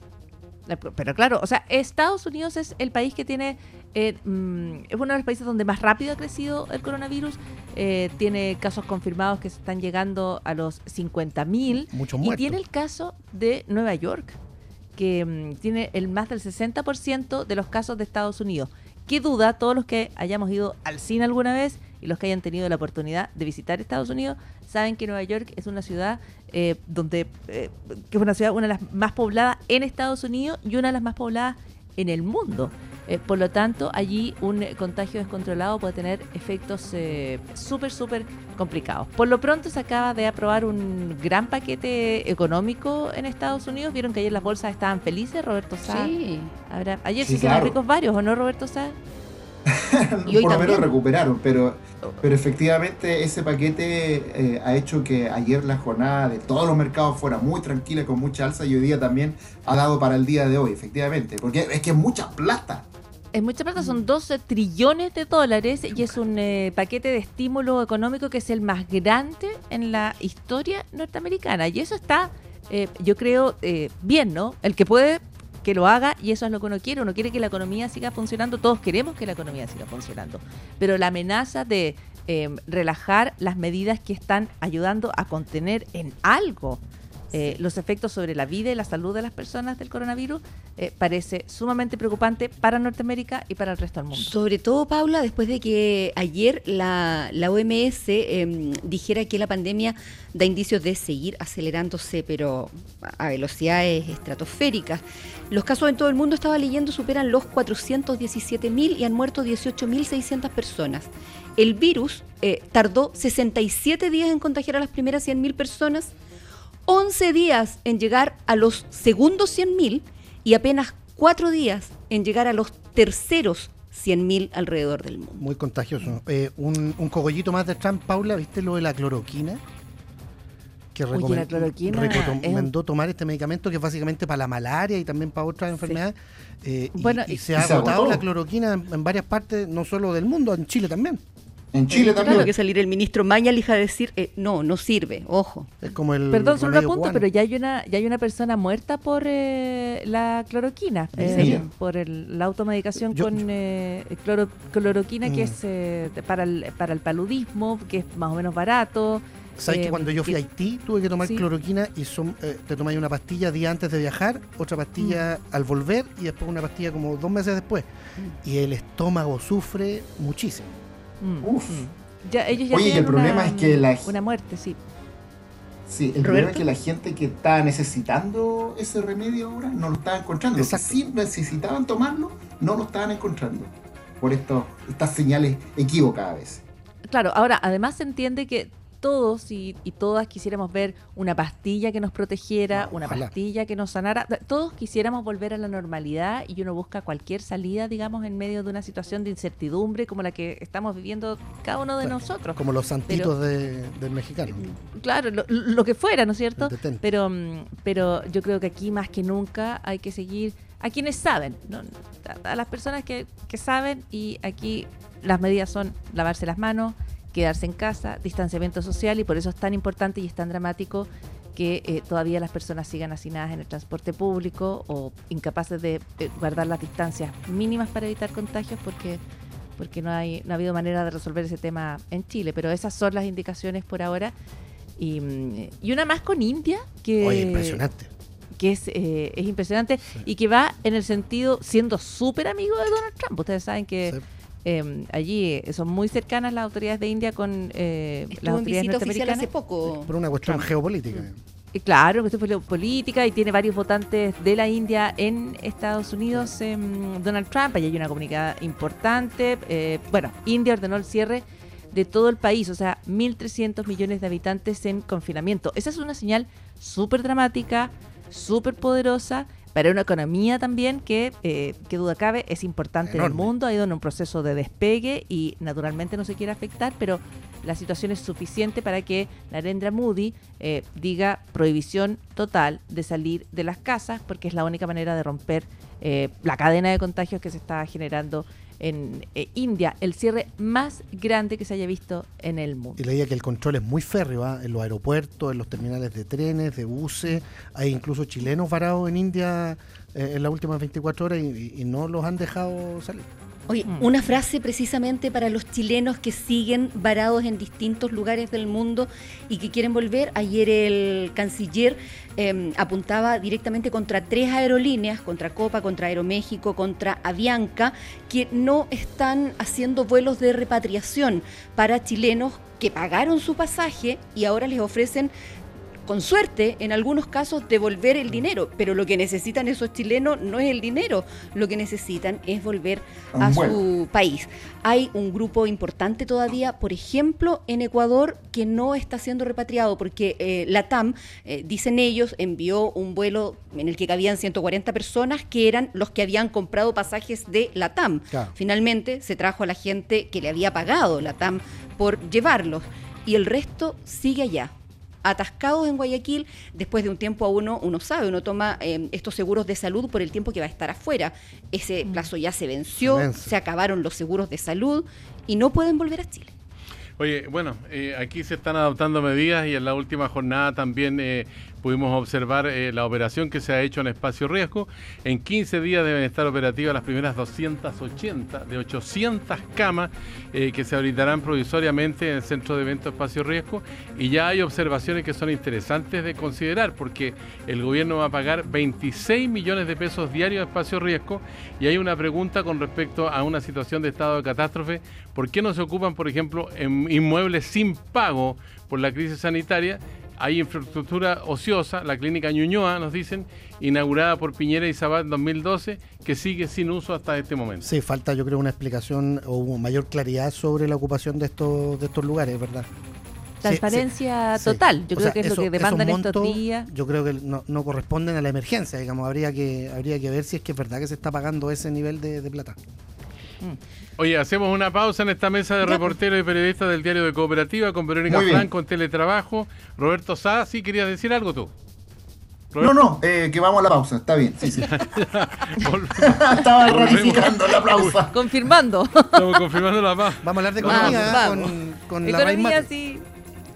Pero claro, o sea, Estados Unidos es el país que tiene, eh, mm, es uno de los países donde más rápido ha crecido el coronavirus. Eh, tiene casos confirmados que se están llegando a los 50.000. Y tiene el caso de Nueva York, que mm, tiene el más del 60% de los casos de Estados Unidos. Qué duda, todos los que hayamos ido al cine alguna vez y los que hayan tenido la oportunidad de visitar Estados Unidos saben que Nueva York es una ciudad eh, donde eh, que es una ciudad una de las más pobladas en Estados Unidos y una de las más pobladas en el mundo. Eh, por lo tanto, allí un contagio descontrolado puede tener efectos súper, súper complicados. Por lo pronto se acaba de aprobar un gran paquete económico en Estados Unidos. Vieron que ayer las bolsas estaban felices, Roberto Sá. Sí. ayer sí, se ricos varios, ¿o no, Roberto Sá? Por lo menos recuperaron, pero, pero efectivamente ese paquete eh, ha hecho que ayer la jornada de todos los mercados fuera muy tranquila, con mucha alza, y hoy día también ha dado para el día de hoy, efectivamente, porque es que es mucha plata. Es mucha plata, son 12 trillones de dólares y es un eh, paquete de estímulo económico que es el más grande en la historia norteamericana. Y eso está, eh, yo creo, bien, ¿no? El que puede que lo haga y eso es lo que uno quiere. Uno quiere que la economía siga funcionando, todos queremos que la economía siga funcionando. Pero la amenaza de eh, relajar las medidas que están ayudando a contener en algo eh, los efectos sobre la vida y la salud de las personas del coronavirus eh, parece sumamente preocupante para Norteamérica y para el resto del mundo. Sobre todo, Paula, después de que ayer la, la OMS em, dijera que la pandemia da indicios de seguir acelerándose, pero a velocidades estratosféricas. Los casos en todo el mundo, estaba leyendo, superan los 417.000 y han muerto 18.600 personas. El virus eh, tardó 67 días en contagiar a las primeras 100.000 personas 11 días en llegar a los segundos 100.000 y apenas 4 días en llegar a los terceros 100.000 alrededor del mundo. Muy contagioso. Eh, un, un, cogollito más de Trump, Paula, ¿viste lo de la cloroquina? Que recomendó tomar este medicamento que es básicamente para la malaria y también para otras enfermedades. Eh, bueno, y, se ha agotado la cloroquina en varias partes, no solo del mundo, en Chile tammen. En Chile eh, también. Claro que salir el ministro Mañalich a decir, eh, no, no sirve, ojo. Es como el Perdón, solo un apunto, pero ya hay una ya hay una persona muerta por eh, la cloroquina, por la automedicación con cloroquina, que mm. es para, el, para el paludismo, que es más o menos barato. ¿Sabes que cuando yo fui a Haití tuve que tomar cloroquina y son, te tomáis una pastilla día antes de viajar, otra pastilla mm. al volver y después una pastilla como dos meses después? Mm. Y el estómago sufre muchísimo. Mm. Uf. Ya, ellos ya Oye, el problema es que la una muerte, sí. Sí, el problema es que la gente que está necesitando ese remedio ahora no lo está encontrando. Los que sí necesitaban tomarlo, no lo estaban encontrando. Por esto, estas señales equivocadas a veces. Claro, ahora además se entiende que todos y, todas quisiéramos ver una pastilla que nos protegiera, una pastilla que nos sanara. Todos quisiéramos volver a la normalidad y uno busca cualquier salida, digamos, en medio de una situación de incertidumbre como la que estamos viviendo cada uno de nosotros. Como los santitos del mexicano. Claro, lo, que fuera, ¿no es cierto? Pero, mm, pero yo creo que aquí más que nunca hay que seguir a quienes saben, a las personas que, que saben y aquí las medidas son lavarse las manos, quedarse en casa, distanciamiento social y por eso es tan importante y es tan dramático que eh, todavía las personas sigan hacinadas en el transporte público o incapaces de eh, guardar las distancias mínimas para evitar contagios porque porque no hay no ha habido manera de resolver ese tema en Chile, pero esas son las indicaciones por ahora. Y, y una más con India que impresionante. que es, eh, es impresionante y que va en el sentido siendo súper amigo de Donald Trump. Ustedes saben que Em, allí eh, son muy cercanas las autoridades de India con eh, las autoridades norteamericanas. hace poco. Por una cuestión geopolítica. Y claro, cuestión geopolítica y tiene varios votantes de la India en Estados Unidos, em, Donald Trump, allí hay una comunidad importante. Eh, bueno, India ordenó el cierre de todo el país, o sea, 1.300 millones de habitantes en confinamiento. Esa es una señal súper dramática, súper poderosa para una economía también que, eh, que duda cabe, es importante en el mundo, ha ido en un proceso de despegue y naturalmente no se quiere afectar, pero la situación es suficiente para que Narendra Moody eh, diga prohibición total de salir de las casas, porque es la única manera de romper eh, la cadena de contagios que se está generando en eh, India, el cierre más grande que se haya visto en el mundo. Y leía que el control es muy férreo ¿ah? en los aeropuertos, en los terminales de trenes, de buses. Hay incluso chilenos varados en India eh, en las últimas 24 horas y no los han dejado salir. Oye, mm. una frase precisamente para los chilenos que siguen varados en distintos lugares del mundo y que quieren volver. Ayer el canciller em, apuntaba directamente contra tres aerolíneas, contra Copa, contra Aeroméxico, contra Avianca, que no están haciendo vuelos de repatriación para chilenos que pagaron su pasaje y ahora les ofrecen con suerte, en algunos casos, devolver el dinero. Pero lo que necesitan esos chilenos no es el dinero, lo que necesitan es volver a su país. Hay un grupo importante todavía, por ejemplo, en Ecuador, que no está siendo repatriado porque eh, la TAM, eh, dicen ellos, envió un vuelo en el que cabían 140 personas que eran los que habían comprado pasajes de la TAM. Finalmente se trajo a la gente que le había pagado la TAM por llevarlos y el resto sigue allá atascados en Guayaquil, después de un tiempo a uno, uno sabe, uno toma eh, estos seguros de salud por el tiempo que va a estar afuera. Ese mm. plazo ya se venció, se, acabaron los seguros de salud y no pueden volver a Chile. Oye, bueno, eh, aquí se están adoptando medidas y en la última jornada también eh, pudimos observar eh, la operación que se ha hecho en espacio riesgo. En 15 días deben estar operativas las primeras 280 de 800 camas eh, que se habilitarán provisoriamente en el centro de evento espacio riesgo. Y ya hay observaciones que son interesantes de considerar porque el gobierno va a pagar 26 millones de pesos diarios a espacio riesgo. Y hay una pregunta con respecto a una situación de estado de catástrofe. ¿Por qué no se ocupan, por ejemplo, en inmuebles sin pago por la crisis sanitaria? Hay infraestructura ociosa, la clínica Ñuñoa, nos dicen, inaugurada por Piñera y Sabat en 2012, que sigue sin uso hasta este momento. Sí, falta yo creo una explicación o mayor claridad sobre la ocupación de estos, de estos lugares, ¿verdad? Transparencia total, yo creo que es lo que demandan estos días. Yo creo que no, corresponden a la emergencia, digamos, habría que, habría que ver si es que es verdad que se está pagando ese nivel de, plata. Mm. Oye, hacemos una pausa en esta mesa de reporteros y periodistas del diario de Cooperativa con Verónica Franco en Teletrabajo. Roberto Sá, ¿sí querías decir algo tú? No, no, eh, que vamos a la pausa, está bien. Sí, sí. Estaba ratificando la pausa. Confirmando. Estamos confirmando la pausa. Vamos a hablar de economía con, con economía, sí.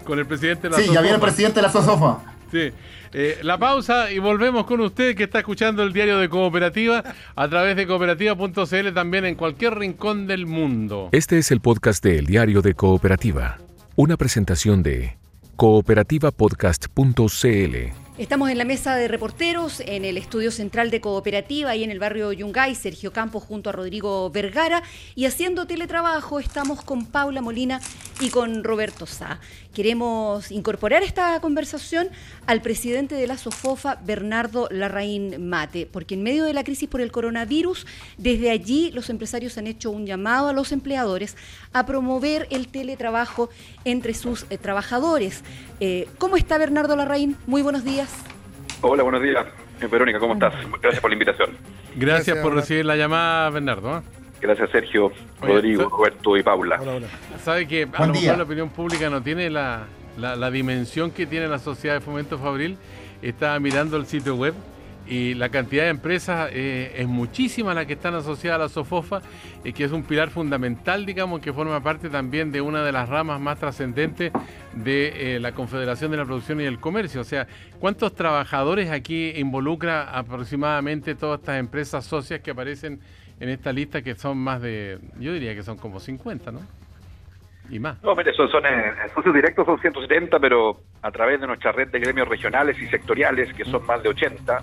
Con el presidente de la Sí, ya viene el presidente de la SOSOFA. Sí. Eh, la pausa y volvemos con usted que está escuchando el diario de Cooperativa a través de cooperativa.cl también en cualquier rincón del mundo. Este es el podcast de El Diario de Cooperativa, una presentación de cooperativapodcast.cl. Estamos en la mesa de reporteros, en el estudio central de Cooperativa, ahí en el barrio Yungay, Sergio Campos junto a Rodrigo Vergara. Y haciendo teletrabajo estamos con Paula Molina y con Roberto Sá. Queremos incorporar esta conversación al presidente de la SOFOFA, Bernardo Larraín Mate, porque en medio de la crisis por el coronavirus, desde allí los empresarios han hecho un llamado a los empleadores a promover el teletrabajo entre sus eh, trabajadores. Eh, ¿Cómo está Bernardo Larraín? Muy buenos días. Hola, buenos días. Eh, Verónica, ¿cómo estás? Gracias por la invitación. Gracias, por recibir la llamada, Bernardo. ¿eh? Gracias, Sergio, Rodrigo, Roberto y Paula. Sabe que a lo mejor la opinión pública no tiene la, la, dimensión que tiene la sociedad de fomento Fabril. Estaba mirando el sitio web y la cantidad de empresas eh, es muchísima la que están asociadas a la SOFOFA, y que es un pilar fundamental, digamos, que forma parte también de una de las ramas más trascendentes de eh, la Confederación de la Producción y el Comercio. O sea, ¿cuántos trabajadores aquí involucra aproximadamente todas estas empresas socias que aparecen en esta lista, que son más de, yo diría que son como 50, ¿no? Y más. No, mire, son, son eh, socios directos son 170, pero a través de nuestra red de gremios regionales y sectoriales, que son más de 80,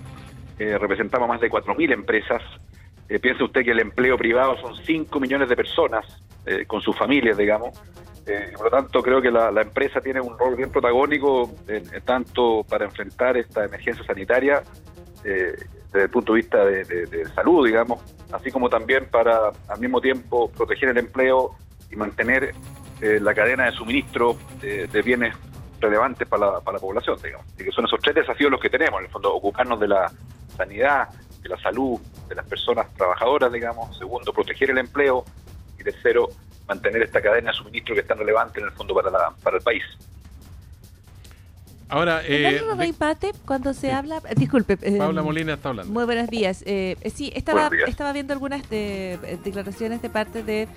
eh, representamos más de 4.000 empresas. Eh, piense usted que el empleo privado son 5 millones de personas, eh, con sus familias, digamos. Eh, por lo tanto, creo que la, empresa tiene un rol bien protagónico, tanto para enfrentar esta emergencia sanitaria, desde el punto de vista de, salud, digamos, así como también para, al mismo tiempo, proteger el empleo y mantener la cadena de suministro de bienes relevantes para la, para la población, digamos. Y que son esos tres desafíos los que tenemos, en el fondo, ocuparnos de la sanidad, de la salud, de las personas trabajadoras, digamos. Segundo, proteger el empleo. Y tercero, mantener esta cadena de suministro que es tan relevante en el fondo para, la, para el país. Ahora, eh, cuando se habla, eh, disculpe, eh, Paula Molina está hablando. Muy buenos días. Eh, sí, estaba, estaba viendo algunas de, declaraciones de parte de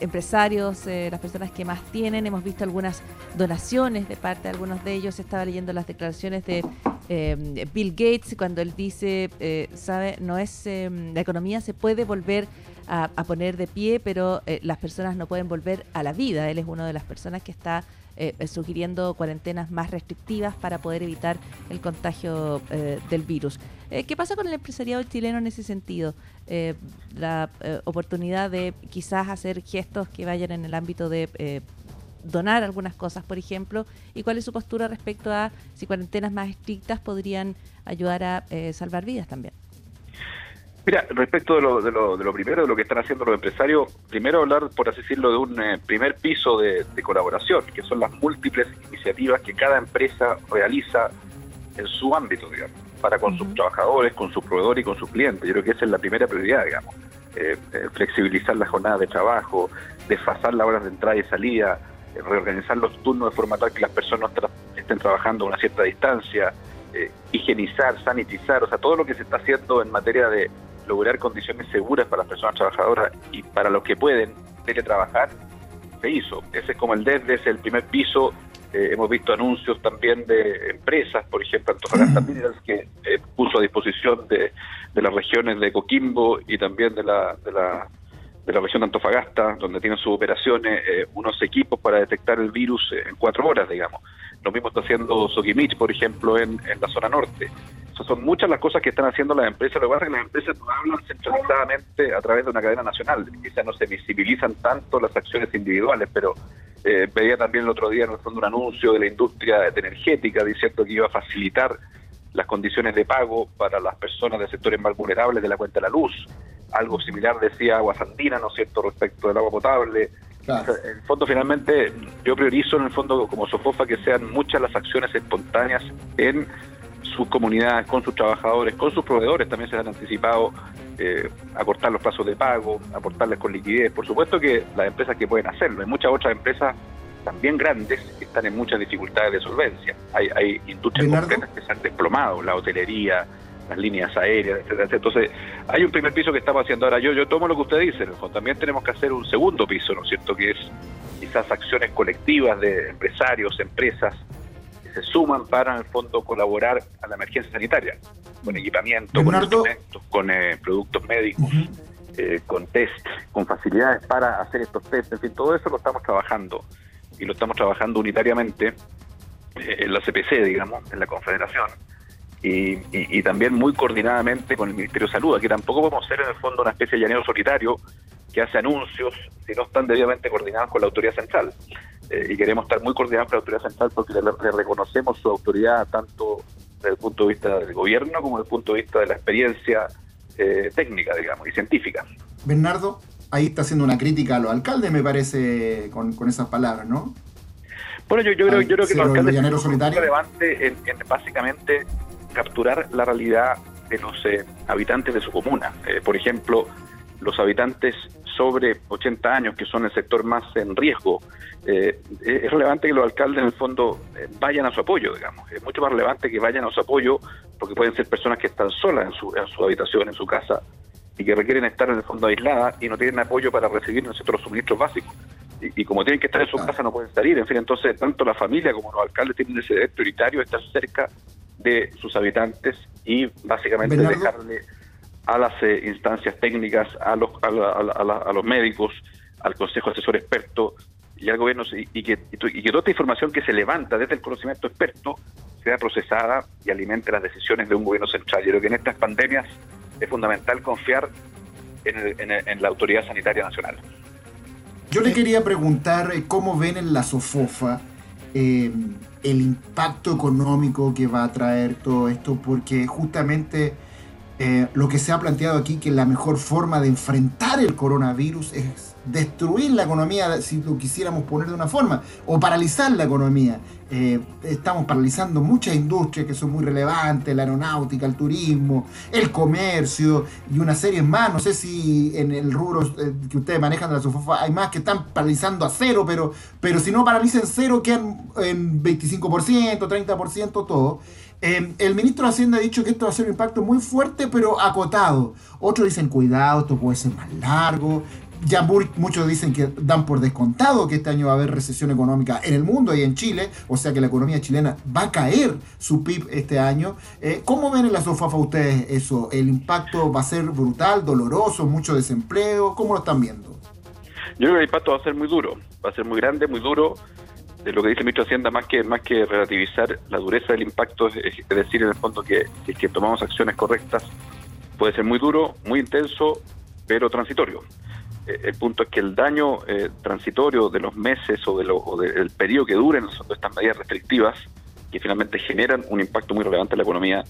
empresarios, las personas que más tienen. Hemos visto algunas donaciones de parte de algunos de ellos. Estaba leyendo las declaraciones de Bill Gates cuando él dice, sabe, no es la economía se puede volver a, a poner de pie, pero las personas no pueden volver a la vida. Él es una de las personas que está eh, sugiriendo cuarentenas más restrictivas para poder evitar el contagio eh, del virus. Eh, ¿Qué pasa con el empresariado chileno en ese sentido? la oportunidad de quizás hacer gestos que vayan en el ámbito de donar algunas cosas, por ejemplo, y cuál es su postura respecto a si cuarentenas más estrictas podrían ayudar a salvar vidas también. Mira, respecto de lo, de, lo, de lo primero, de lo que están haciendo los empresarios, primero hablar, por así decirlo, de un eh, primer piso de, colaboración, que son las múltiples iniciativas que cada empresa realiza en su ámbito, digamos, para con sus trabajadores, con sus proveedores y con sus clientes. Yo creo que esa es la primera prioridad, digamos. Eh, eh, flexibilizar la jornada de trabajo, desfasar las horas de entrada y salida, reorganizar los turnos de forma tal que las personas estén trabajando a una cierta distancia, higienizar, sanitizar, o sea, todo lo que se está haciendo en materia de lograr condiciones seguras para las personas trabajadoras y para los que pueden teletrabajar, se hizo. Ese es como el desde, es el primer piso. Eh, hemos visto anuncios también de empresas, por ejemplo, Antofagasta Minerals, que eh, puso a disposición de, de, las regiones de Coquimbo y también de la, de la, de la región de Antofagasta, donde tienen sus operaciones, eh, unos equipos para detectar el virus en cuatro horas, digamos. Lo mismo está haciendo Sokimich, por ejemplo, en, la zona norte son muchas las cosas que están haciendo las empresas. Lo que pasa es que las empresas no hablan centralizadamente a través de una cadena nacional. Quizás no se visibilizan tanto las acciones individuales, pero eh, veía también el otro día en el fondo un anuncio de la industria energética diciendo que iba a facilitar las condiciones de pago para las personas de sectores más vulnerables de la cuenta de la luz. Algo similar decía Aguas Andina, ¿no es cierto?, respecto del agua potable. en el fondo, finalmente, yo priorizo en el fondo como Sofofa que sean muchas las acciones espontáneas en sus comunidades, con sus trabajadores, con sus proveedores también se han anticipado eh, acortar los plazos de pago, aportarles con liquidez. Por supuesto que las empresas que pueden hacerlo, hay muchas otras empresas también grandes que están en muchas dificultades de solvencia. Hay, hay industrias concretas que se han desplomado, la hotelería, las líneas aéreas, etcétera, Entonces, hay un primer piso que estamos haciendo ahora. Yo, yo tomo lo que usted dice, también tenemos que hacer un segundo piso, ¿no es cierto? Que es quizás acciones colectivas de empresarios, empresas, se suman para, en el fondo, colaborar a la emergencia sanitaria, con equipamiento, con instrumentos, con eh, productos médicos, eh, con test, con facilidades para hacer estos test, en fin, todo eso lo estamos trabajando. Y lo estamos trabajando unitariamente eh, en la CPC, digamos, en la Confederación y, también muy coordinadamente con el Ministerio de Salud. Aquí tampoco podemos ser en el fondo una especie de llanero solitario que hace anuncios si no están debidamente coordinados con la autoridad central. Eh, y queremos estar muy coordinados con la autoridad central porque le, reconocemos su autoridad tanto desde el punto de vista del gobierno como desde el punto de vista de la experiencia eh, técnica, digamos, y científica. Bernardo, ahí está haciendo una crítica a los alcaldes, me parece, con, esas palabras, ¿no? Bueno, yo, yo, creo, yo creo que los alcaldes son relevante en, en, básicamente capturar la realidad de los eh, habitantes de su comuna. Eh, por ejemplo, los habitantes sobre 80 años, que son el sector más en riesgo, eh, es relevante que los alcaldes en el fondo vayan a su apoyo, digamos. Es mucho más relevante que vayan a su apoyo porque pueden ser personas que están solas en su, en su habitación, en su casa, y que requieren estar en el fondo aisladas y no tienen apoyo para recibir los suministros básicos. Y, como tienen que estar en su casa no pueden salir. En fin, entonces tanto la familia como los alcaldes tienen ese derecho prioritario de estar cerca de sus habitantes y básicamente dejarle a las eh, instancias técnicas, a los, a, los médicos, al Consejo Asesor Experto y al gobierno, y, que, y que toda esta información que se levanta desde el conocimiento experto sea procesada y alimente las decisiones de un gobierno central. Yo creo que en estas pandemias es fundamental confiar en, la autoridad sanitaria nacional. Yo le quería preguntar eh, cómo ven en la SOFOFA eh, el impacto económico que va a traer todo esto, porque justamente eh, lo que se ha planteado aquí, que la mejor forma de enfrentar el coronavirus es destruir la economía, si lo quisiéramos poner de una forma, o paralizar la economía. Eh, estamos paralizando muchas industrias que son muy relevantes, la aeronáutica, el turismo, el comercio y una serie más. No sé si en el rubro eh, que ustedes manejan de la SOFOFA hay más que están paralizando a cero, pero, pero si no paralizan cero quedan en 25%, 30% todo. Eh, el ministro de Hacienda ha dicho que esto va a ser un impacto muy fuerte, pero acotado. Otros dicen, cuidado, esto puede ser más largo ya muchos dicen que dan por descontado que este año va a haber recesión económica en el mundo y en Chile, o sea que la economía chilena va a caer su PIB este año. Eh, ¿Cómo ven en la SOFAFA ustedes eso? ¿El impacto va a ser brutal, doloroso, mucho desempleo? ¿Cómo lo están viendo? Yo creo que el impacto va a ser muy duro, va a ser muy grande, muy duro. De lo que dice el ministro de Hacienda, más que, más que relativizar la dureza del impacto, es, decir en el fondo que es que tomamos acciones correctas, puede ser muy duro, muy intenso, pero transitorio. Eh, el punto es que el daño eh, transitorio de los meses o, de lo, del periodo que duren estas medidas restrictivas, que finalmente generan un impacto muy relevante en la economía,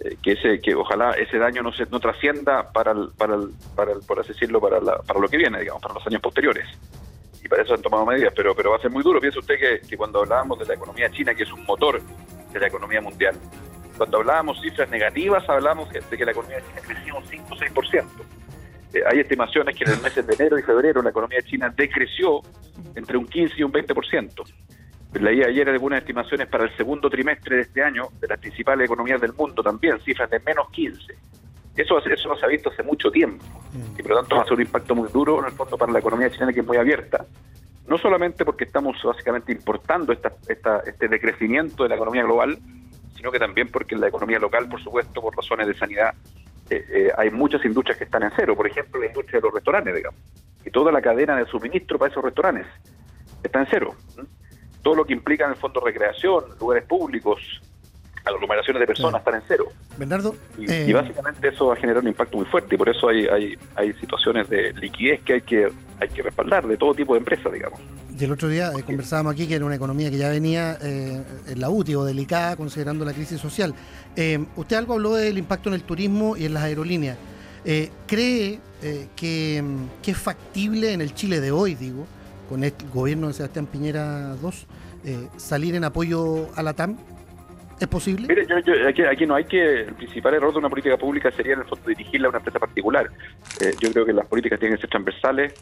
eh, que ese que ojalá ese daño no se no trascienda para el, para el, para el, por así decirlo para, para lo que viene digamos para los años posteriores. Y para eso han tomado medidas pero pero va a ser muy duro. Piensa usted que, cuando hablábamos de la economía china que es un motor de la economía mundial cuando hablábamos cifras negativas hablábamos de que la economía china crecía un 5 o 6% eh, hay estimaciones que en el mes de enero y febrero la economía china decreció entre un 15 y un 20%. Leí ayer algunas estimaciones para el segundo trimestre de este año de las principales economías del mundo también, cifras de menos 15. Eso, eso no se ha visto hace mucho tiempo y por lo tanto va a ser un impacto muy duro en el fondo para la economía chilena que es muy abierta. No solamente porque estamos básicamente importando este decrecimiento de la economía global, sino que también porque la economía local, por supuesto, por razones de sanidad, eh, eh, hay muchas industrias que están en cero, por ejemplo la industria de los restaurantes, digamos, y toda la cadena de suministro para esos restaurantes está en cero. Todo lo que implica en el fondo recreación, lugares públicos, aglomeraciones de personas están en cero. Bernardo. Y, eh, básicamente eso va a generar un impacto muy fuerte y por eso hay, hay, hay situaciones de liquidez que hay que hay que respaldar de todo tipo de empresas, digamos. Y el otro día conversábamos aquí que era una economía que ya venía en la útil o delicada considerando la crisis social. Eh, usted algo habló del impacto en el turismo y en las aerolíneas. Eh, ¿Cree eh, que, es factible en el Chile de hoy, digo, con el gobierno de Sebastián Piñera II, salir en apoyo a la TAM? ¿Es posible? Mire, yo, aquí, no hay que. El principal error de una política pública sería, en el fondo, dirigirla a una empresa particular. yo creo que las políticas tienen que ser transversales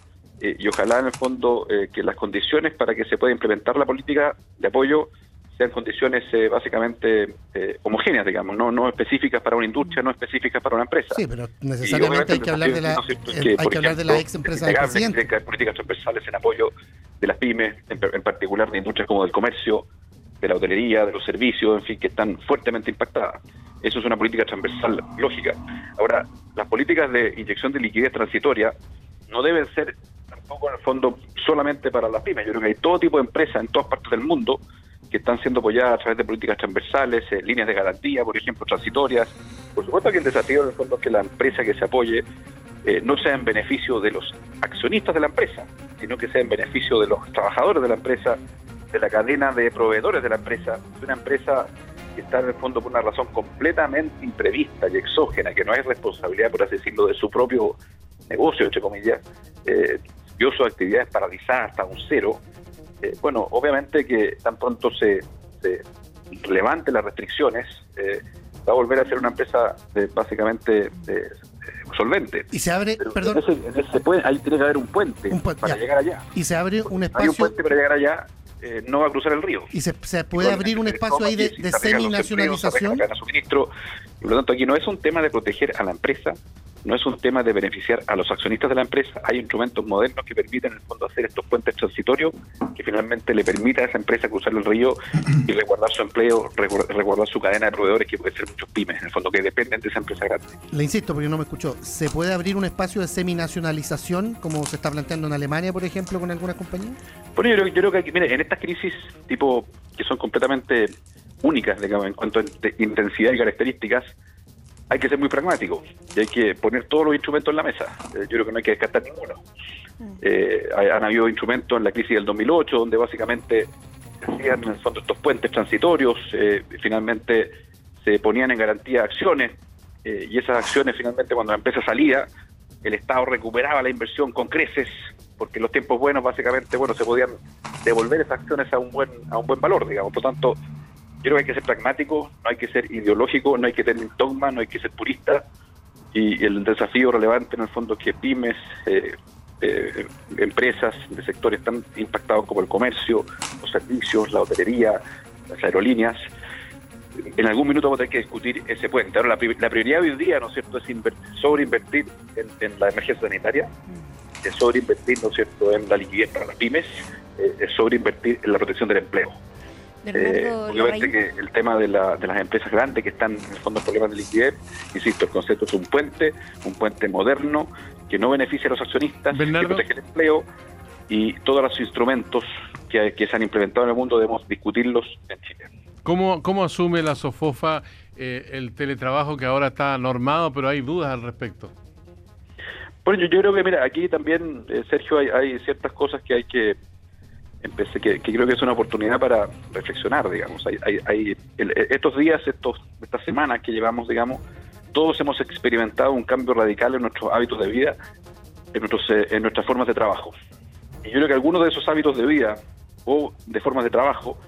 y ojalá, en el fondo, que las condiciones para que se pueda implementar la política de apoyo sean condiciones eh, básicamente eh, homogéneas, digamos, no, no específicas para una industria, no específicas para una empresa. Sí, pero necesariamente hay que hablar de la, eh, hay que hablar de la ex empresa del presidente. Políticas transversales en apoyo de las pymes, en, particular de industrias como del comercio, de la hotelería, de los servicios, en fin, que están fuertemente impactadas. Eso es una política transversal lógica. Ahora, las políticas de inyección de liquidez transitoria no deben ser tampoco en el fondo solamente para las pymes. Yo creo que hay todo tipo de empresas en todas partes del mundo que están siendo apoyadas a través de políticas transversales, eh, líneas de garantía, por ejemplo, transitorias. Por supuesto que el desafío en el fondo es que la empresa que se apoye eh, no sea en beneficio de los accionistas de la empresa, sino que sea en beneficio de los trabajadores de la empresa, de la cadena de proveedores de la empresa, de una empresa que está en el fondo por una razón completamente imprevista y exógena, que no es responsabilidad, por así decirlo, de su propio negocio, entre comillas, eh, vio sus actividades paralizadas hasta un cero, eh, bueno, obviamente que tan pronto se, se levante las restricciones, eh, va a volver a ser una empresa básicamente solvente. Y se abre, perdón. En ese, ahí tiene que haber un puente, para llegar allá. Y se abre un espacio. Hay un puente para llegar allá eh, no va a cruzar el río. ¿Y se, puede abrir un espacio ahí de, de semi-nacionalización? Suministro, y por lo tanto aquí no es un tema de proteger a la empresa, no es un tema de beneficiar a los accionistas de la empresa. Hay instrumentos modernos que permiten en el fondo hacer estos puentes transitorios que finalmente le permita a esa empresa cruzar el río y resguardar su empleo, resguardar su cadena de proveedores que puede ser muchos pymes, en el fondo que dependen de esa empresa grande. Le insisto porque no me escuchó. ¿Se puede abrir un espacio de seminacionalización como se está planteando en Alemania, por ejemplo, con algunas compañías? Bueno, yo, creo que mire, en estas crisis tipo que son completamente únicas, digamos, en cuanto a intensidad y características, hay que ser muy pragmático y hay que poner todos los instrumentos en la mesa. Eh, yo creo que no hay que descartar ninguno. Eh, han habido instrumentos en la crisis del 2008 donde básicamente hacían estos puentes transitorios, eh, finalmente se ponían en garantía acciones y esas acciones finalmente cuando la empresa salía, el Estado recuperaba la inversión con creces porque en los tiempos buenos básicamente bueno se podían devolver esas acciones a un buen a un buen valor digamos por lo tanto creo que hay que ser pragmático, no hay que ser ideológico, no hay que tener dogma, no hay que ser purista. Y el desafío relevante en el fondo es que pymes, eh, eh, empresas de sectores tan impactados como el comercio, los servicios, la hotelería, las aerolíneas, en algún minuto vamos a tener que discutir ese puente. Ahora, la, prioridad hoy día, ¿no es cierto?, es sobreinvertir en, la emergencia sanitaria, es sobreinvertir, ¿no es cierto?, en la liquidez para las pymes, eh, es sobreinvertir en la protección del empleo. Eh, obviamente que el tema de, las empresas grandes que están en el fondo en problemas de liquidez, insisto, el concepto es un puente, un puente moderno que no beneficia a los accionistas, que protege el empleo y todos los instrumentos que, se han implementado en el mundo debemos discutirlos en Chile. ¿Cómo, cómo asume la SOFOFA eh, el teletrabajo que ahora está normado, pero hay dudas al respecto? Bueno, yo, creo que, mira, aquí también, eh, Sergio, hay ciertas cosas que hay que empecé que, creo que es una oportunidad para reflexionar, digamos. Hay, estos días, estos, estas semanas que llevamos, digamos, todos hemos experimentado un cambio radical en nuestros hábitos de vida, en, nuestros, eh, en nuestras formas de trabajo. Y yo creo que algunos de esos hábitos de vida o de formas de trabajo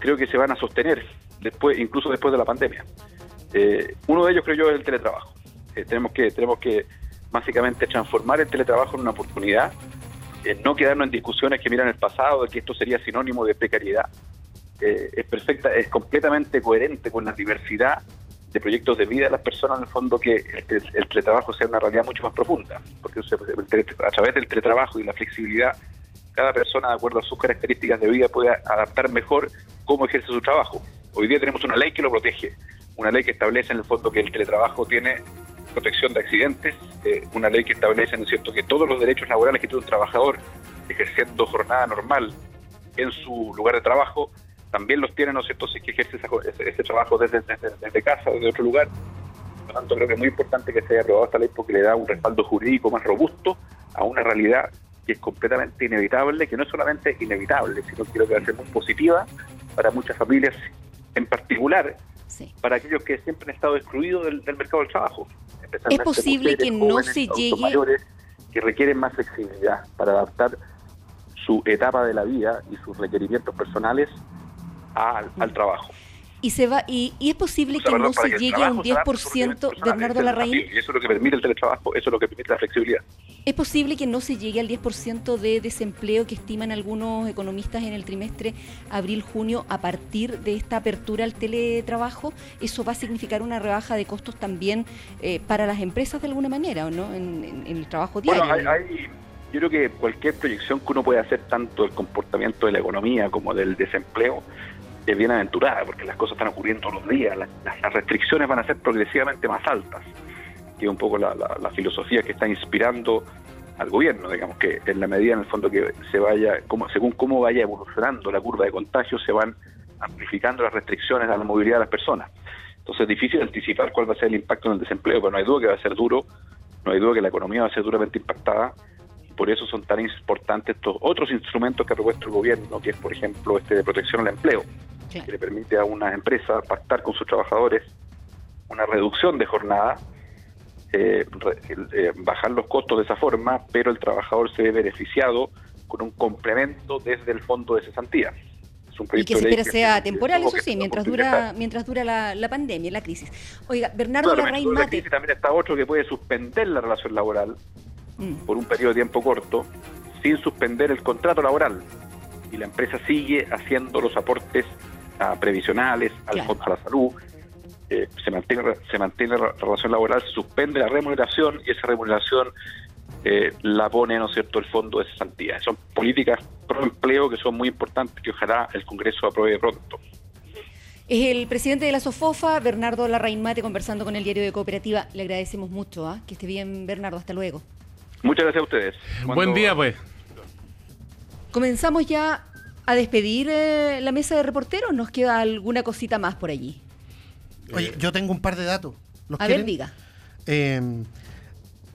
creo que se van a sostener después, incluso después de la pandemia. Eh, uno de ellos creo yo es el teletrabajo. Eh, tenemos que tenemos que básicamente transformar el teletrabajo en una oportunidad eh, no quedarnos en discusiones que miran el pasado, de que esto sería sinónimo de precariedad. Eh, es perfecta, es completamente coherente con la diversidad de proyectos de vida de las personas, en el fondo que el, teletrabajo sea una realidad mucho más profunda, porque a través del teletrabajo y la flexibilidad, cada persona, de acuerdo a sus características de vida, puede adaptar mejor cómo ejerce su trabajo. Hoy día tenemos una ley que lo protege, una ley que establece en el fondo que el teletrabajo tiene protección de accidentes, eh, una ley que establece, ¿no es cierto?, que todos los derechos laborales que tiene un trabajador ejerciendo jornada normal en su lugar de trabajo, también los tiene, ¿no es cierto?, si es que ejerce ese, trabajo desde, desde, casa o desde otro lugar. Por lo tanto, creo que es muy importante que se haya aprobado esta ley porque le da un respaldo jurídico más robusto a una realidad que es completamente inevitable, que no es solamente inevitable, sino que creo que va a ser muy positiva para muchas familias, en particular para aquellos que siempre han estado excluidos del mercado del trabajo. Es posible que no se llegue... Mayores que requieren más flexibilidad para adaptar su etapa de la vida y sus requerimientos personales al trabajo. Y, se va, y, es posible que no se llegue a un 10%, Bernardo Larraín. Y eso es lo que permite el teletrabajo, eso es lo que permite la flexibilidad. ¿Es posible que no se llegue al 10% de desempleo que estiman algunos economistas en el trimestre abril-junio a partir de esta apertura al teletrabajo? ¿Eso va a significar una rebaja de costos también eh, para las empresas de alguna manera, ¿o no? En, el trabajo diario. Bueno, hay, yo creo que cualquier proyección que uno pueda hacer, tanto del comportamiento de la economía como del desempleo, es bienaventurada, porque las cosas están ocurriendo todos los días, las, restricciones van a ser progresivamente más altas, que es un poco la, filosofía que está inspirando al gobierno, digamos que en la medida en el fondo que se vaya, como, según cómo vaya evolucionando la curva de contagios, se van amplificando las restricciones a la movilidad de las personas. Entonces es difícil anticipar cuál va a ser el impacto en el desempleo, pero no hay duda que va a ser duro, no hay duda que la economía va a ser duramente impactada por eso son tan importantes estos otros instrumentos que ha propuesto el gobierno, que es por ejemplo este de protección al empleo, que le permite a una empresa pactar con sus trabajadores una reducción de jornada, eh, eh, bajar los costos de esa forma, pero el trabajador se ve beneficiado con un complemento desde el fondo de cesantía y que se espera sea temporal, eso sí, mientras dura mientras dura la, pandemia, la crisis. Oiga, Bernardo Larraín Mate. también está otro que puede suspender la relación laboral mm. por un periodo de tiempo corto sin suspender el contrato laboral. Y la empresa sigue haciendo los aportes previsionales al, a la salud. Eh, se mantiene se mantiene la relación laboral, se suspende la remuneración y esa remuneración eh, la pone, ¿no es cierto?, el fondo de cesantía. Son políticas pro empleo que son muy importantes que ojalá el Congreso apruebe pronto. Es el presidente de la SOFOFA, Bernardo Larraín Mate, conversando con el diario de Cooperativa. Le agradecemos mucho. ¿ah? Que esté bien, Bernardo. Hasta luego. Muchas gracias a ustedes. Buen día, pues. Comenzamos ya a despedir eh, la mesa de reporteros. ¿Nos queda alguna cosita más por allí? Oye, yo tengo un par de datos. a ver, diga. Eh,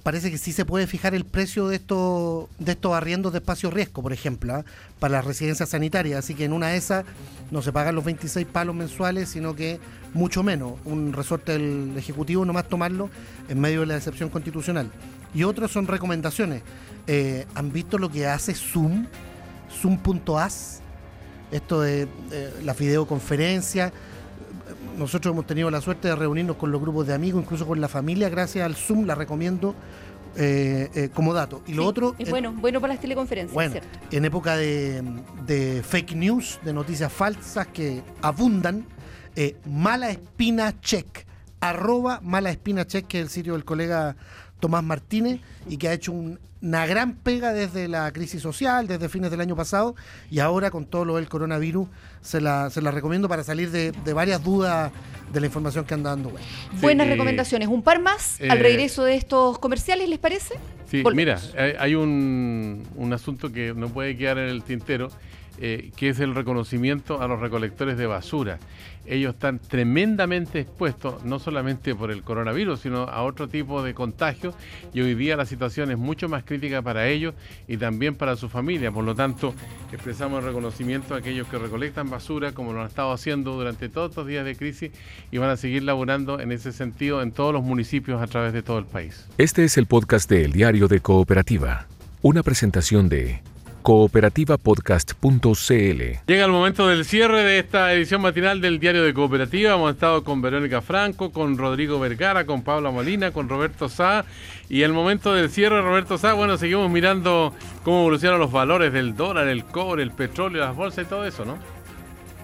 parece que sí se puede fijar el precio de estos de estos arriendos de espacio riesgo, por ejemplo, ¿ah? para las residencias sanitarias. Así que en una de esas no se pagan los 26 palos mensuales, sino que mucho menos. Un resorte del Ejecutivo nomás tomarlo en medio de la excepción constitucional. Y otros son recomendaciones. Eh, ¿Han visto lo que hace Zoom? Zoom.as. Esto de la videoconferencia nosotros hemos tenido la suerte de reunirnos con los grupos de amigos, incluso con la familia, gracias al Zoom, la recomiendo eh, eh, como dato. Y lo otro. Es bueno, bueno para las teleconferencias. Bueno, en época de, fake news, de noticias falsas que abundan, eh, mala espina check, arroba mala espina check, que es el sitio del colega Tomás Martínez y que ha hecho una gran pega desde la crisis social, desde fines del año pasado y ahora con todo lo del coronavirus se la, se la recomiendo para salir de, varias dudas de la información que anda dando. Buenas recomendaciones. Un par más al eh, regreso de estos comerciales, ¿les parece? Sí, mira, hay un, un asunto que no puede quedar en el tintero eh, que es el reconocimiento a los recolectores de basura. Ellos están tremendamente expuestos, no solamente por el coronavirus, sino a otro tipo de contagios, y hoy día la situación es mucho más crítica para ellos y también para su familia. Por lo tanto, expresamos el reconocimiento a aquellos que recolectan basura, como lo han estado haciendo durante todos estos días de crisis, y van a seguir laborando en ese sentido en todos los municipios a través de todo el país. Este es el podcast de El Diario de Cooperativa, una presentación de cooperativapodcast.cl. Llega el momento del cierre de esta edición matinal del Diario de Cooperativa. Hemos estado con Verónica Franco, con Rodrigo Vergara, con Paula Molina, con Roberto Sá. Y el momento del cierre, Roberto Sá, bueno, seguimos mirando cómo evolucionan los valores del dólar, el cobre, el petróleo, las bolsas y todo eso, ¿no?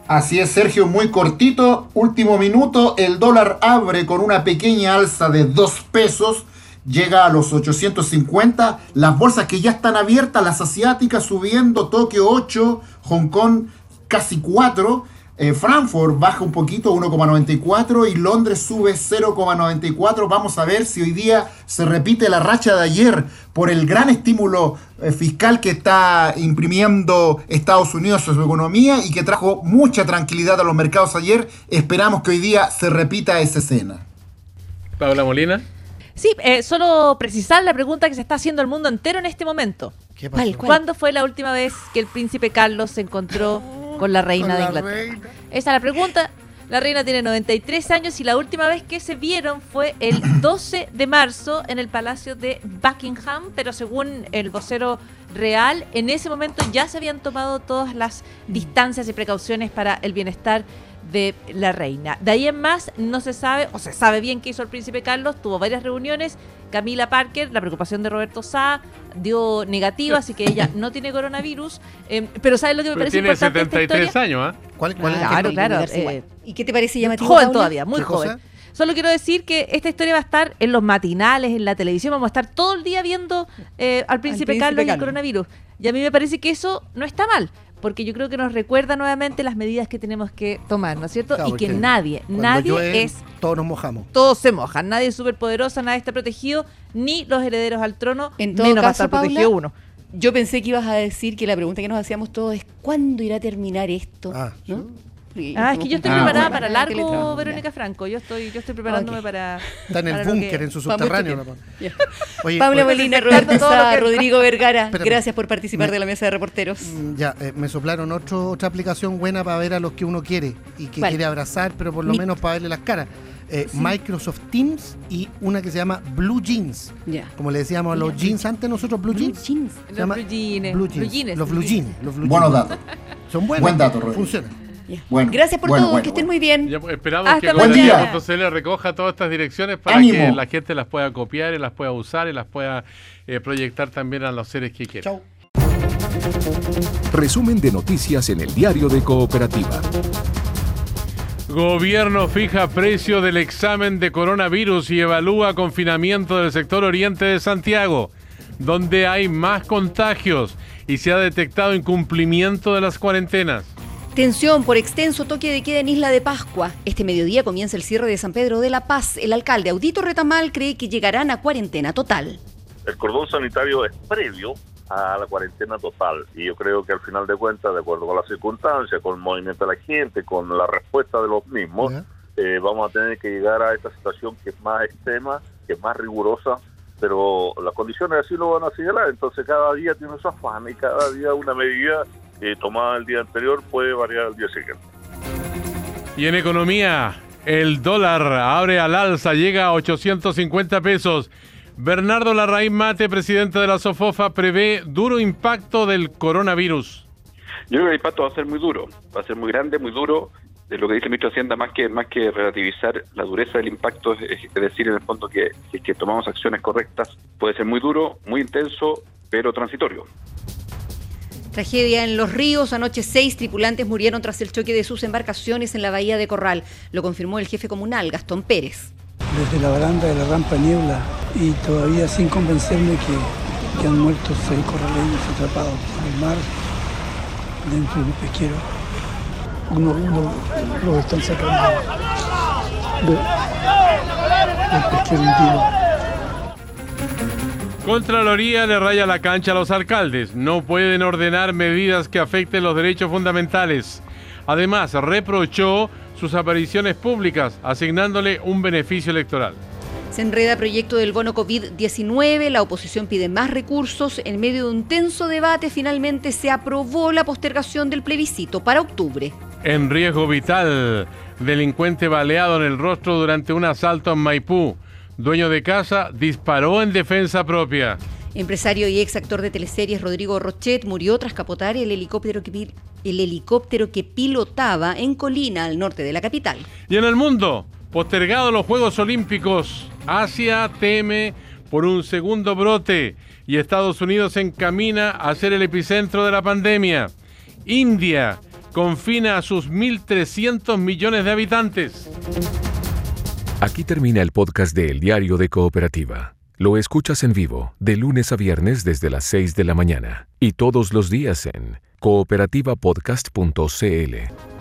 Así es, Sergio, muy cortito. Último minuto, el dólar abre con una pequeña alza de 2 pesos llega a los 850. Las bolsas que ya están abiertas, las asiáticas subiendo, Tokio 8, Hong Kong casi 4. Eh, Frankfurt baja un poquito, 1,94 y Londres sube 0,94. Vamos a ver si hoy día se repite la racha de ayer por el gran estímulo eh, fiscal que está imprimiendo Estados Unidos a su economía y que trajo mucha tranquilidad a los mercados ayer. Esperamos que hoy día se repita esa escena. Paula Molina. Sí, eh, solo precisar la pregunta que se está haciendo el mundo entero en este momento. ¿Qué ¿Cuándo fue la última vez que el príncipe Carlos se encontró con la reina de Inglaterra? Esa es la pregunta. La reina tiene 93 años y la última vez que se vieron fue el 12 de marzo en el Palacio de Buckingham, pero según el vocero real, en ese momento ya se habían tomado todas las distancias y precauciones para el bienestar de la reina. De ahí en más no se sabe, o se sabe bien qué hizo el príncipe Carlos, tuvo varias reuniones. Camila Parker, la preocupación de Roberto Sá, dio negativa, así que ella no tiene coronavirus. Em, pero ¿sabes lo que me parece tiene 73 años, ¿ah? ¿Cuál, cuál claro, claro. Eh, ¿Y qué te parece llamativo? Joven todavía, muy joven. Solo quiero decir que esta historia va a estar en los matinales, en la televisión, vamos a estar todo el día viendo eh, al, príncipe Carlos y el coronavirus. Y a mí me parece que eso no está mal porque yo creo que nos recuerda nuevamente las medidas que tenemos que tomar, ¿no es cierto? y que nadie, nadie es... Todos nos mojamos. Todos se mojan, nadie es súper poderoso, nadie está protegido, ni los herederos al trono, en todo menos caso, va a estar uno. Yo pensé que ibas a decir que la pregunta que nos hacíamos todos es ¿cuándo irá a terminar esto? Ah, ¿no? Ah, es que yo estoy preparada para largo, Verónica Franco. Yo estoy, yo estoy preparándome para. Está en el búnker, en su subterráneo. Paula Molina, Roberto Sá, Rodrigo Vergara, gracias por participar de la mesa de reporteros. Mm, ya, eh, me soplaron otro, otra aplicación buena para ver a los que uno quiere y que quiere abrazar, pero por lo menos para verle las caras. Eh, Microsoft Teams y una que se llama Blue Jeans. Como le decíamos a los jeans antes nosotros, Blue, Jeans. jeans. Los Blue Jeans. Blue jeans. Los Blue Jeans. Buenos datos. Son buenos. Buen dato, Funcionan. Bueno, Gracias por todo, que estén muy bien. Ya, pues, esperamos que le recoja todas estas direcciones para que la gente las pueda copiar y las pueda usar y las pueda eh, proyectar también a los seres que quieran. Chau. Resumen de noticias en el diario de Cooperativa. Gobierno fija precio del examen de coronavirus y evalúa confinamiento del sector oriente de Santiago, donde hay más contagios y se ha detectado incumplimiento de las cuarentenas. Tensión por extenso toque de queda en Isla de Pascua. Este mediodía comienza el cierre de San Pedro de la Paz. El alcalde Audito Retamal cree que llegarán a cuarentena total. El cordón sanitario es previo a la cuarentena total. Y yo creo que al final de cuentas, de acuerdo con las circunstancias, con el movimiento de la gente, con la respuesta de los mismos, eh, vamos a tener que llegar a esta situación que es más extrema, que es más rigurosa, pero las condiciones así lo van a señalar. Entonces cada día tiene su afán y cada día una medida eh, tomada el día anterior puede variar el día siguiente. Y en economía, el dólar abre al alza, llega a 850 pesos. Bernardo Larraín Mate, presidente de la SOFOFA, prevé duro impacto del coronavirus. Yo creo que el impacto va a ser muy duro, va a ser muy grande, muy duro. De lo que dice el ministro de Hacienda, más que, más que relativizar la dureza del impacto, es, decir, en el fondo que si es que tomamos acciones correctas, puede ser muy duro, muy intenso, pero transitorio. Tragedia en los ríos. Anoche seis tripulantes murieron tras el choque de sus embarcaciones en la bahía de Corral. Lo confirmó el jefe comunal, Gastón Pérez desde la baranda de la rampa Niebla y todavía sin convencerme que, han muerto seis corraleños atrapados en el mar dentro de un pesquero. Uno, uno los están sacando del pesquero hundido. Contraloría le raya la cancha a los alcaldes. No pueden ordenar medidas que afecten los derechos fundamentales. Además, reprochó sus apariciones públicas, asignándole un beneficio electoral. Se enreda proyecto del bono COVID-19, la oposición pide más recursos. En medio de un tenso debate, finalmente se aprobó la postergación del plebiscito para octubre. En riesgo vital, delincuente baleado en el rostro durante un asalto en Maipú. Dueño de casa disparó en defensa propia. Empresario y ex actor de teleseries Rodrigo Rochet murió tras capotar el helicóptero que, el helicóptero que pilotaba en Colina, al norte de la capital. Y en el mundo, postergado los Juegos Olímpicos, Asia teme por un segundo brote y Estados Unidos se encamina a ser el epicentro de la pandemia. India confina a sus 1.300 millones de habitantes. Aquí termina el podcast de El Diario de Cooperativa. Lo escuchas en vivo de lunes a viernes desde las 6 de la mañana y todos los días en cooperativapodcast.cl.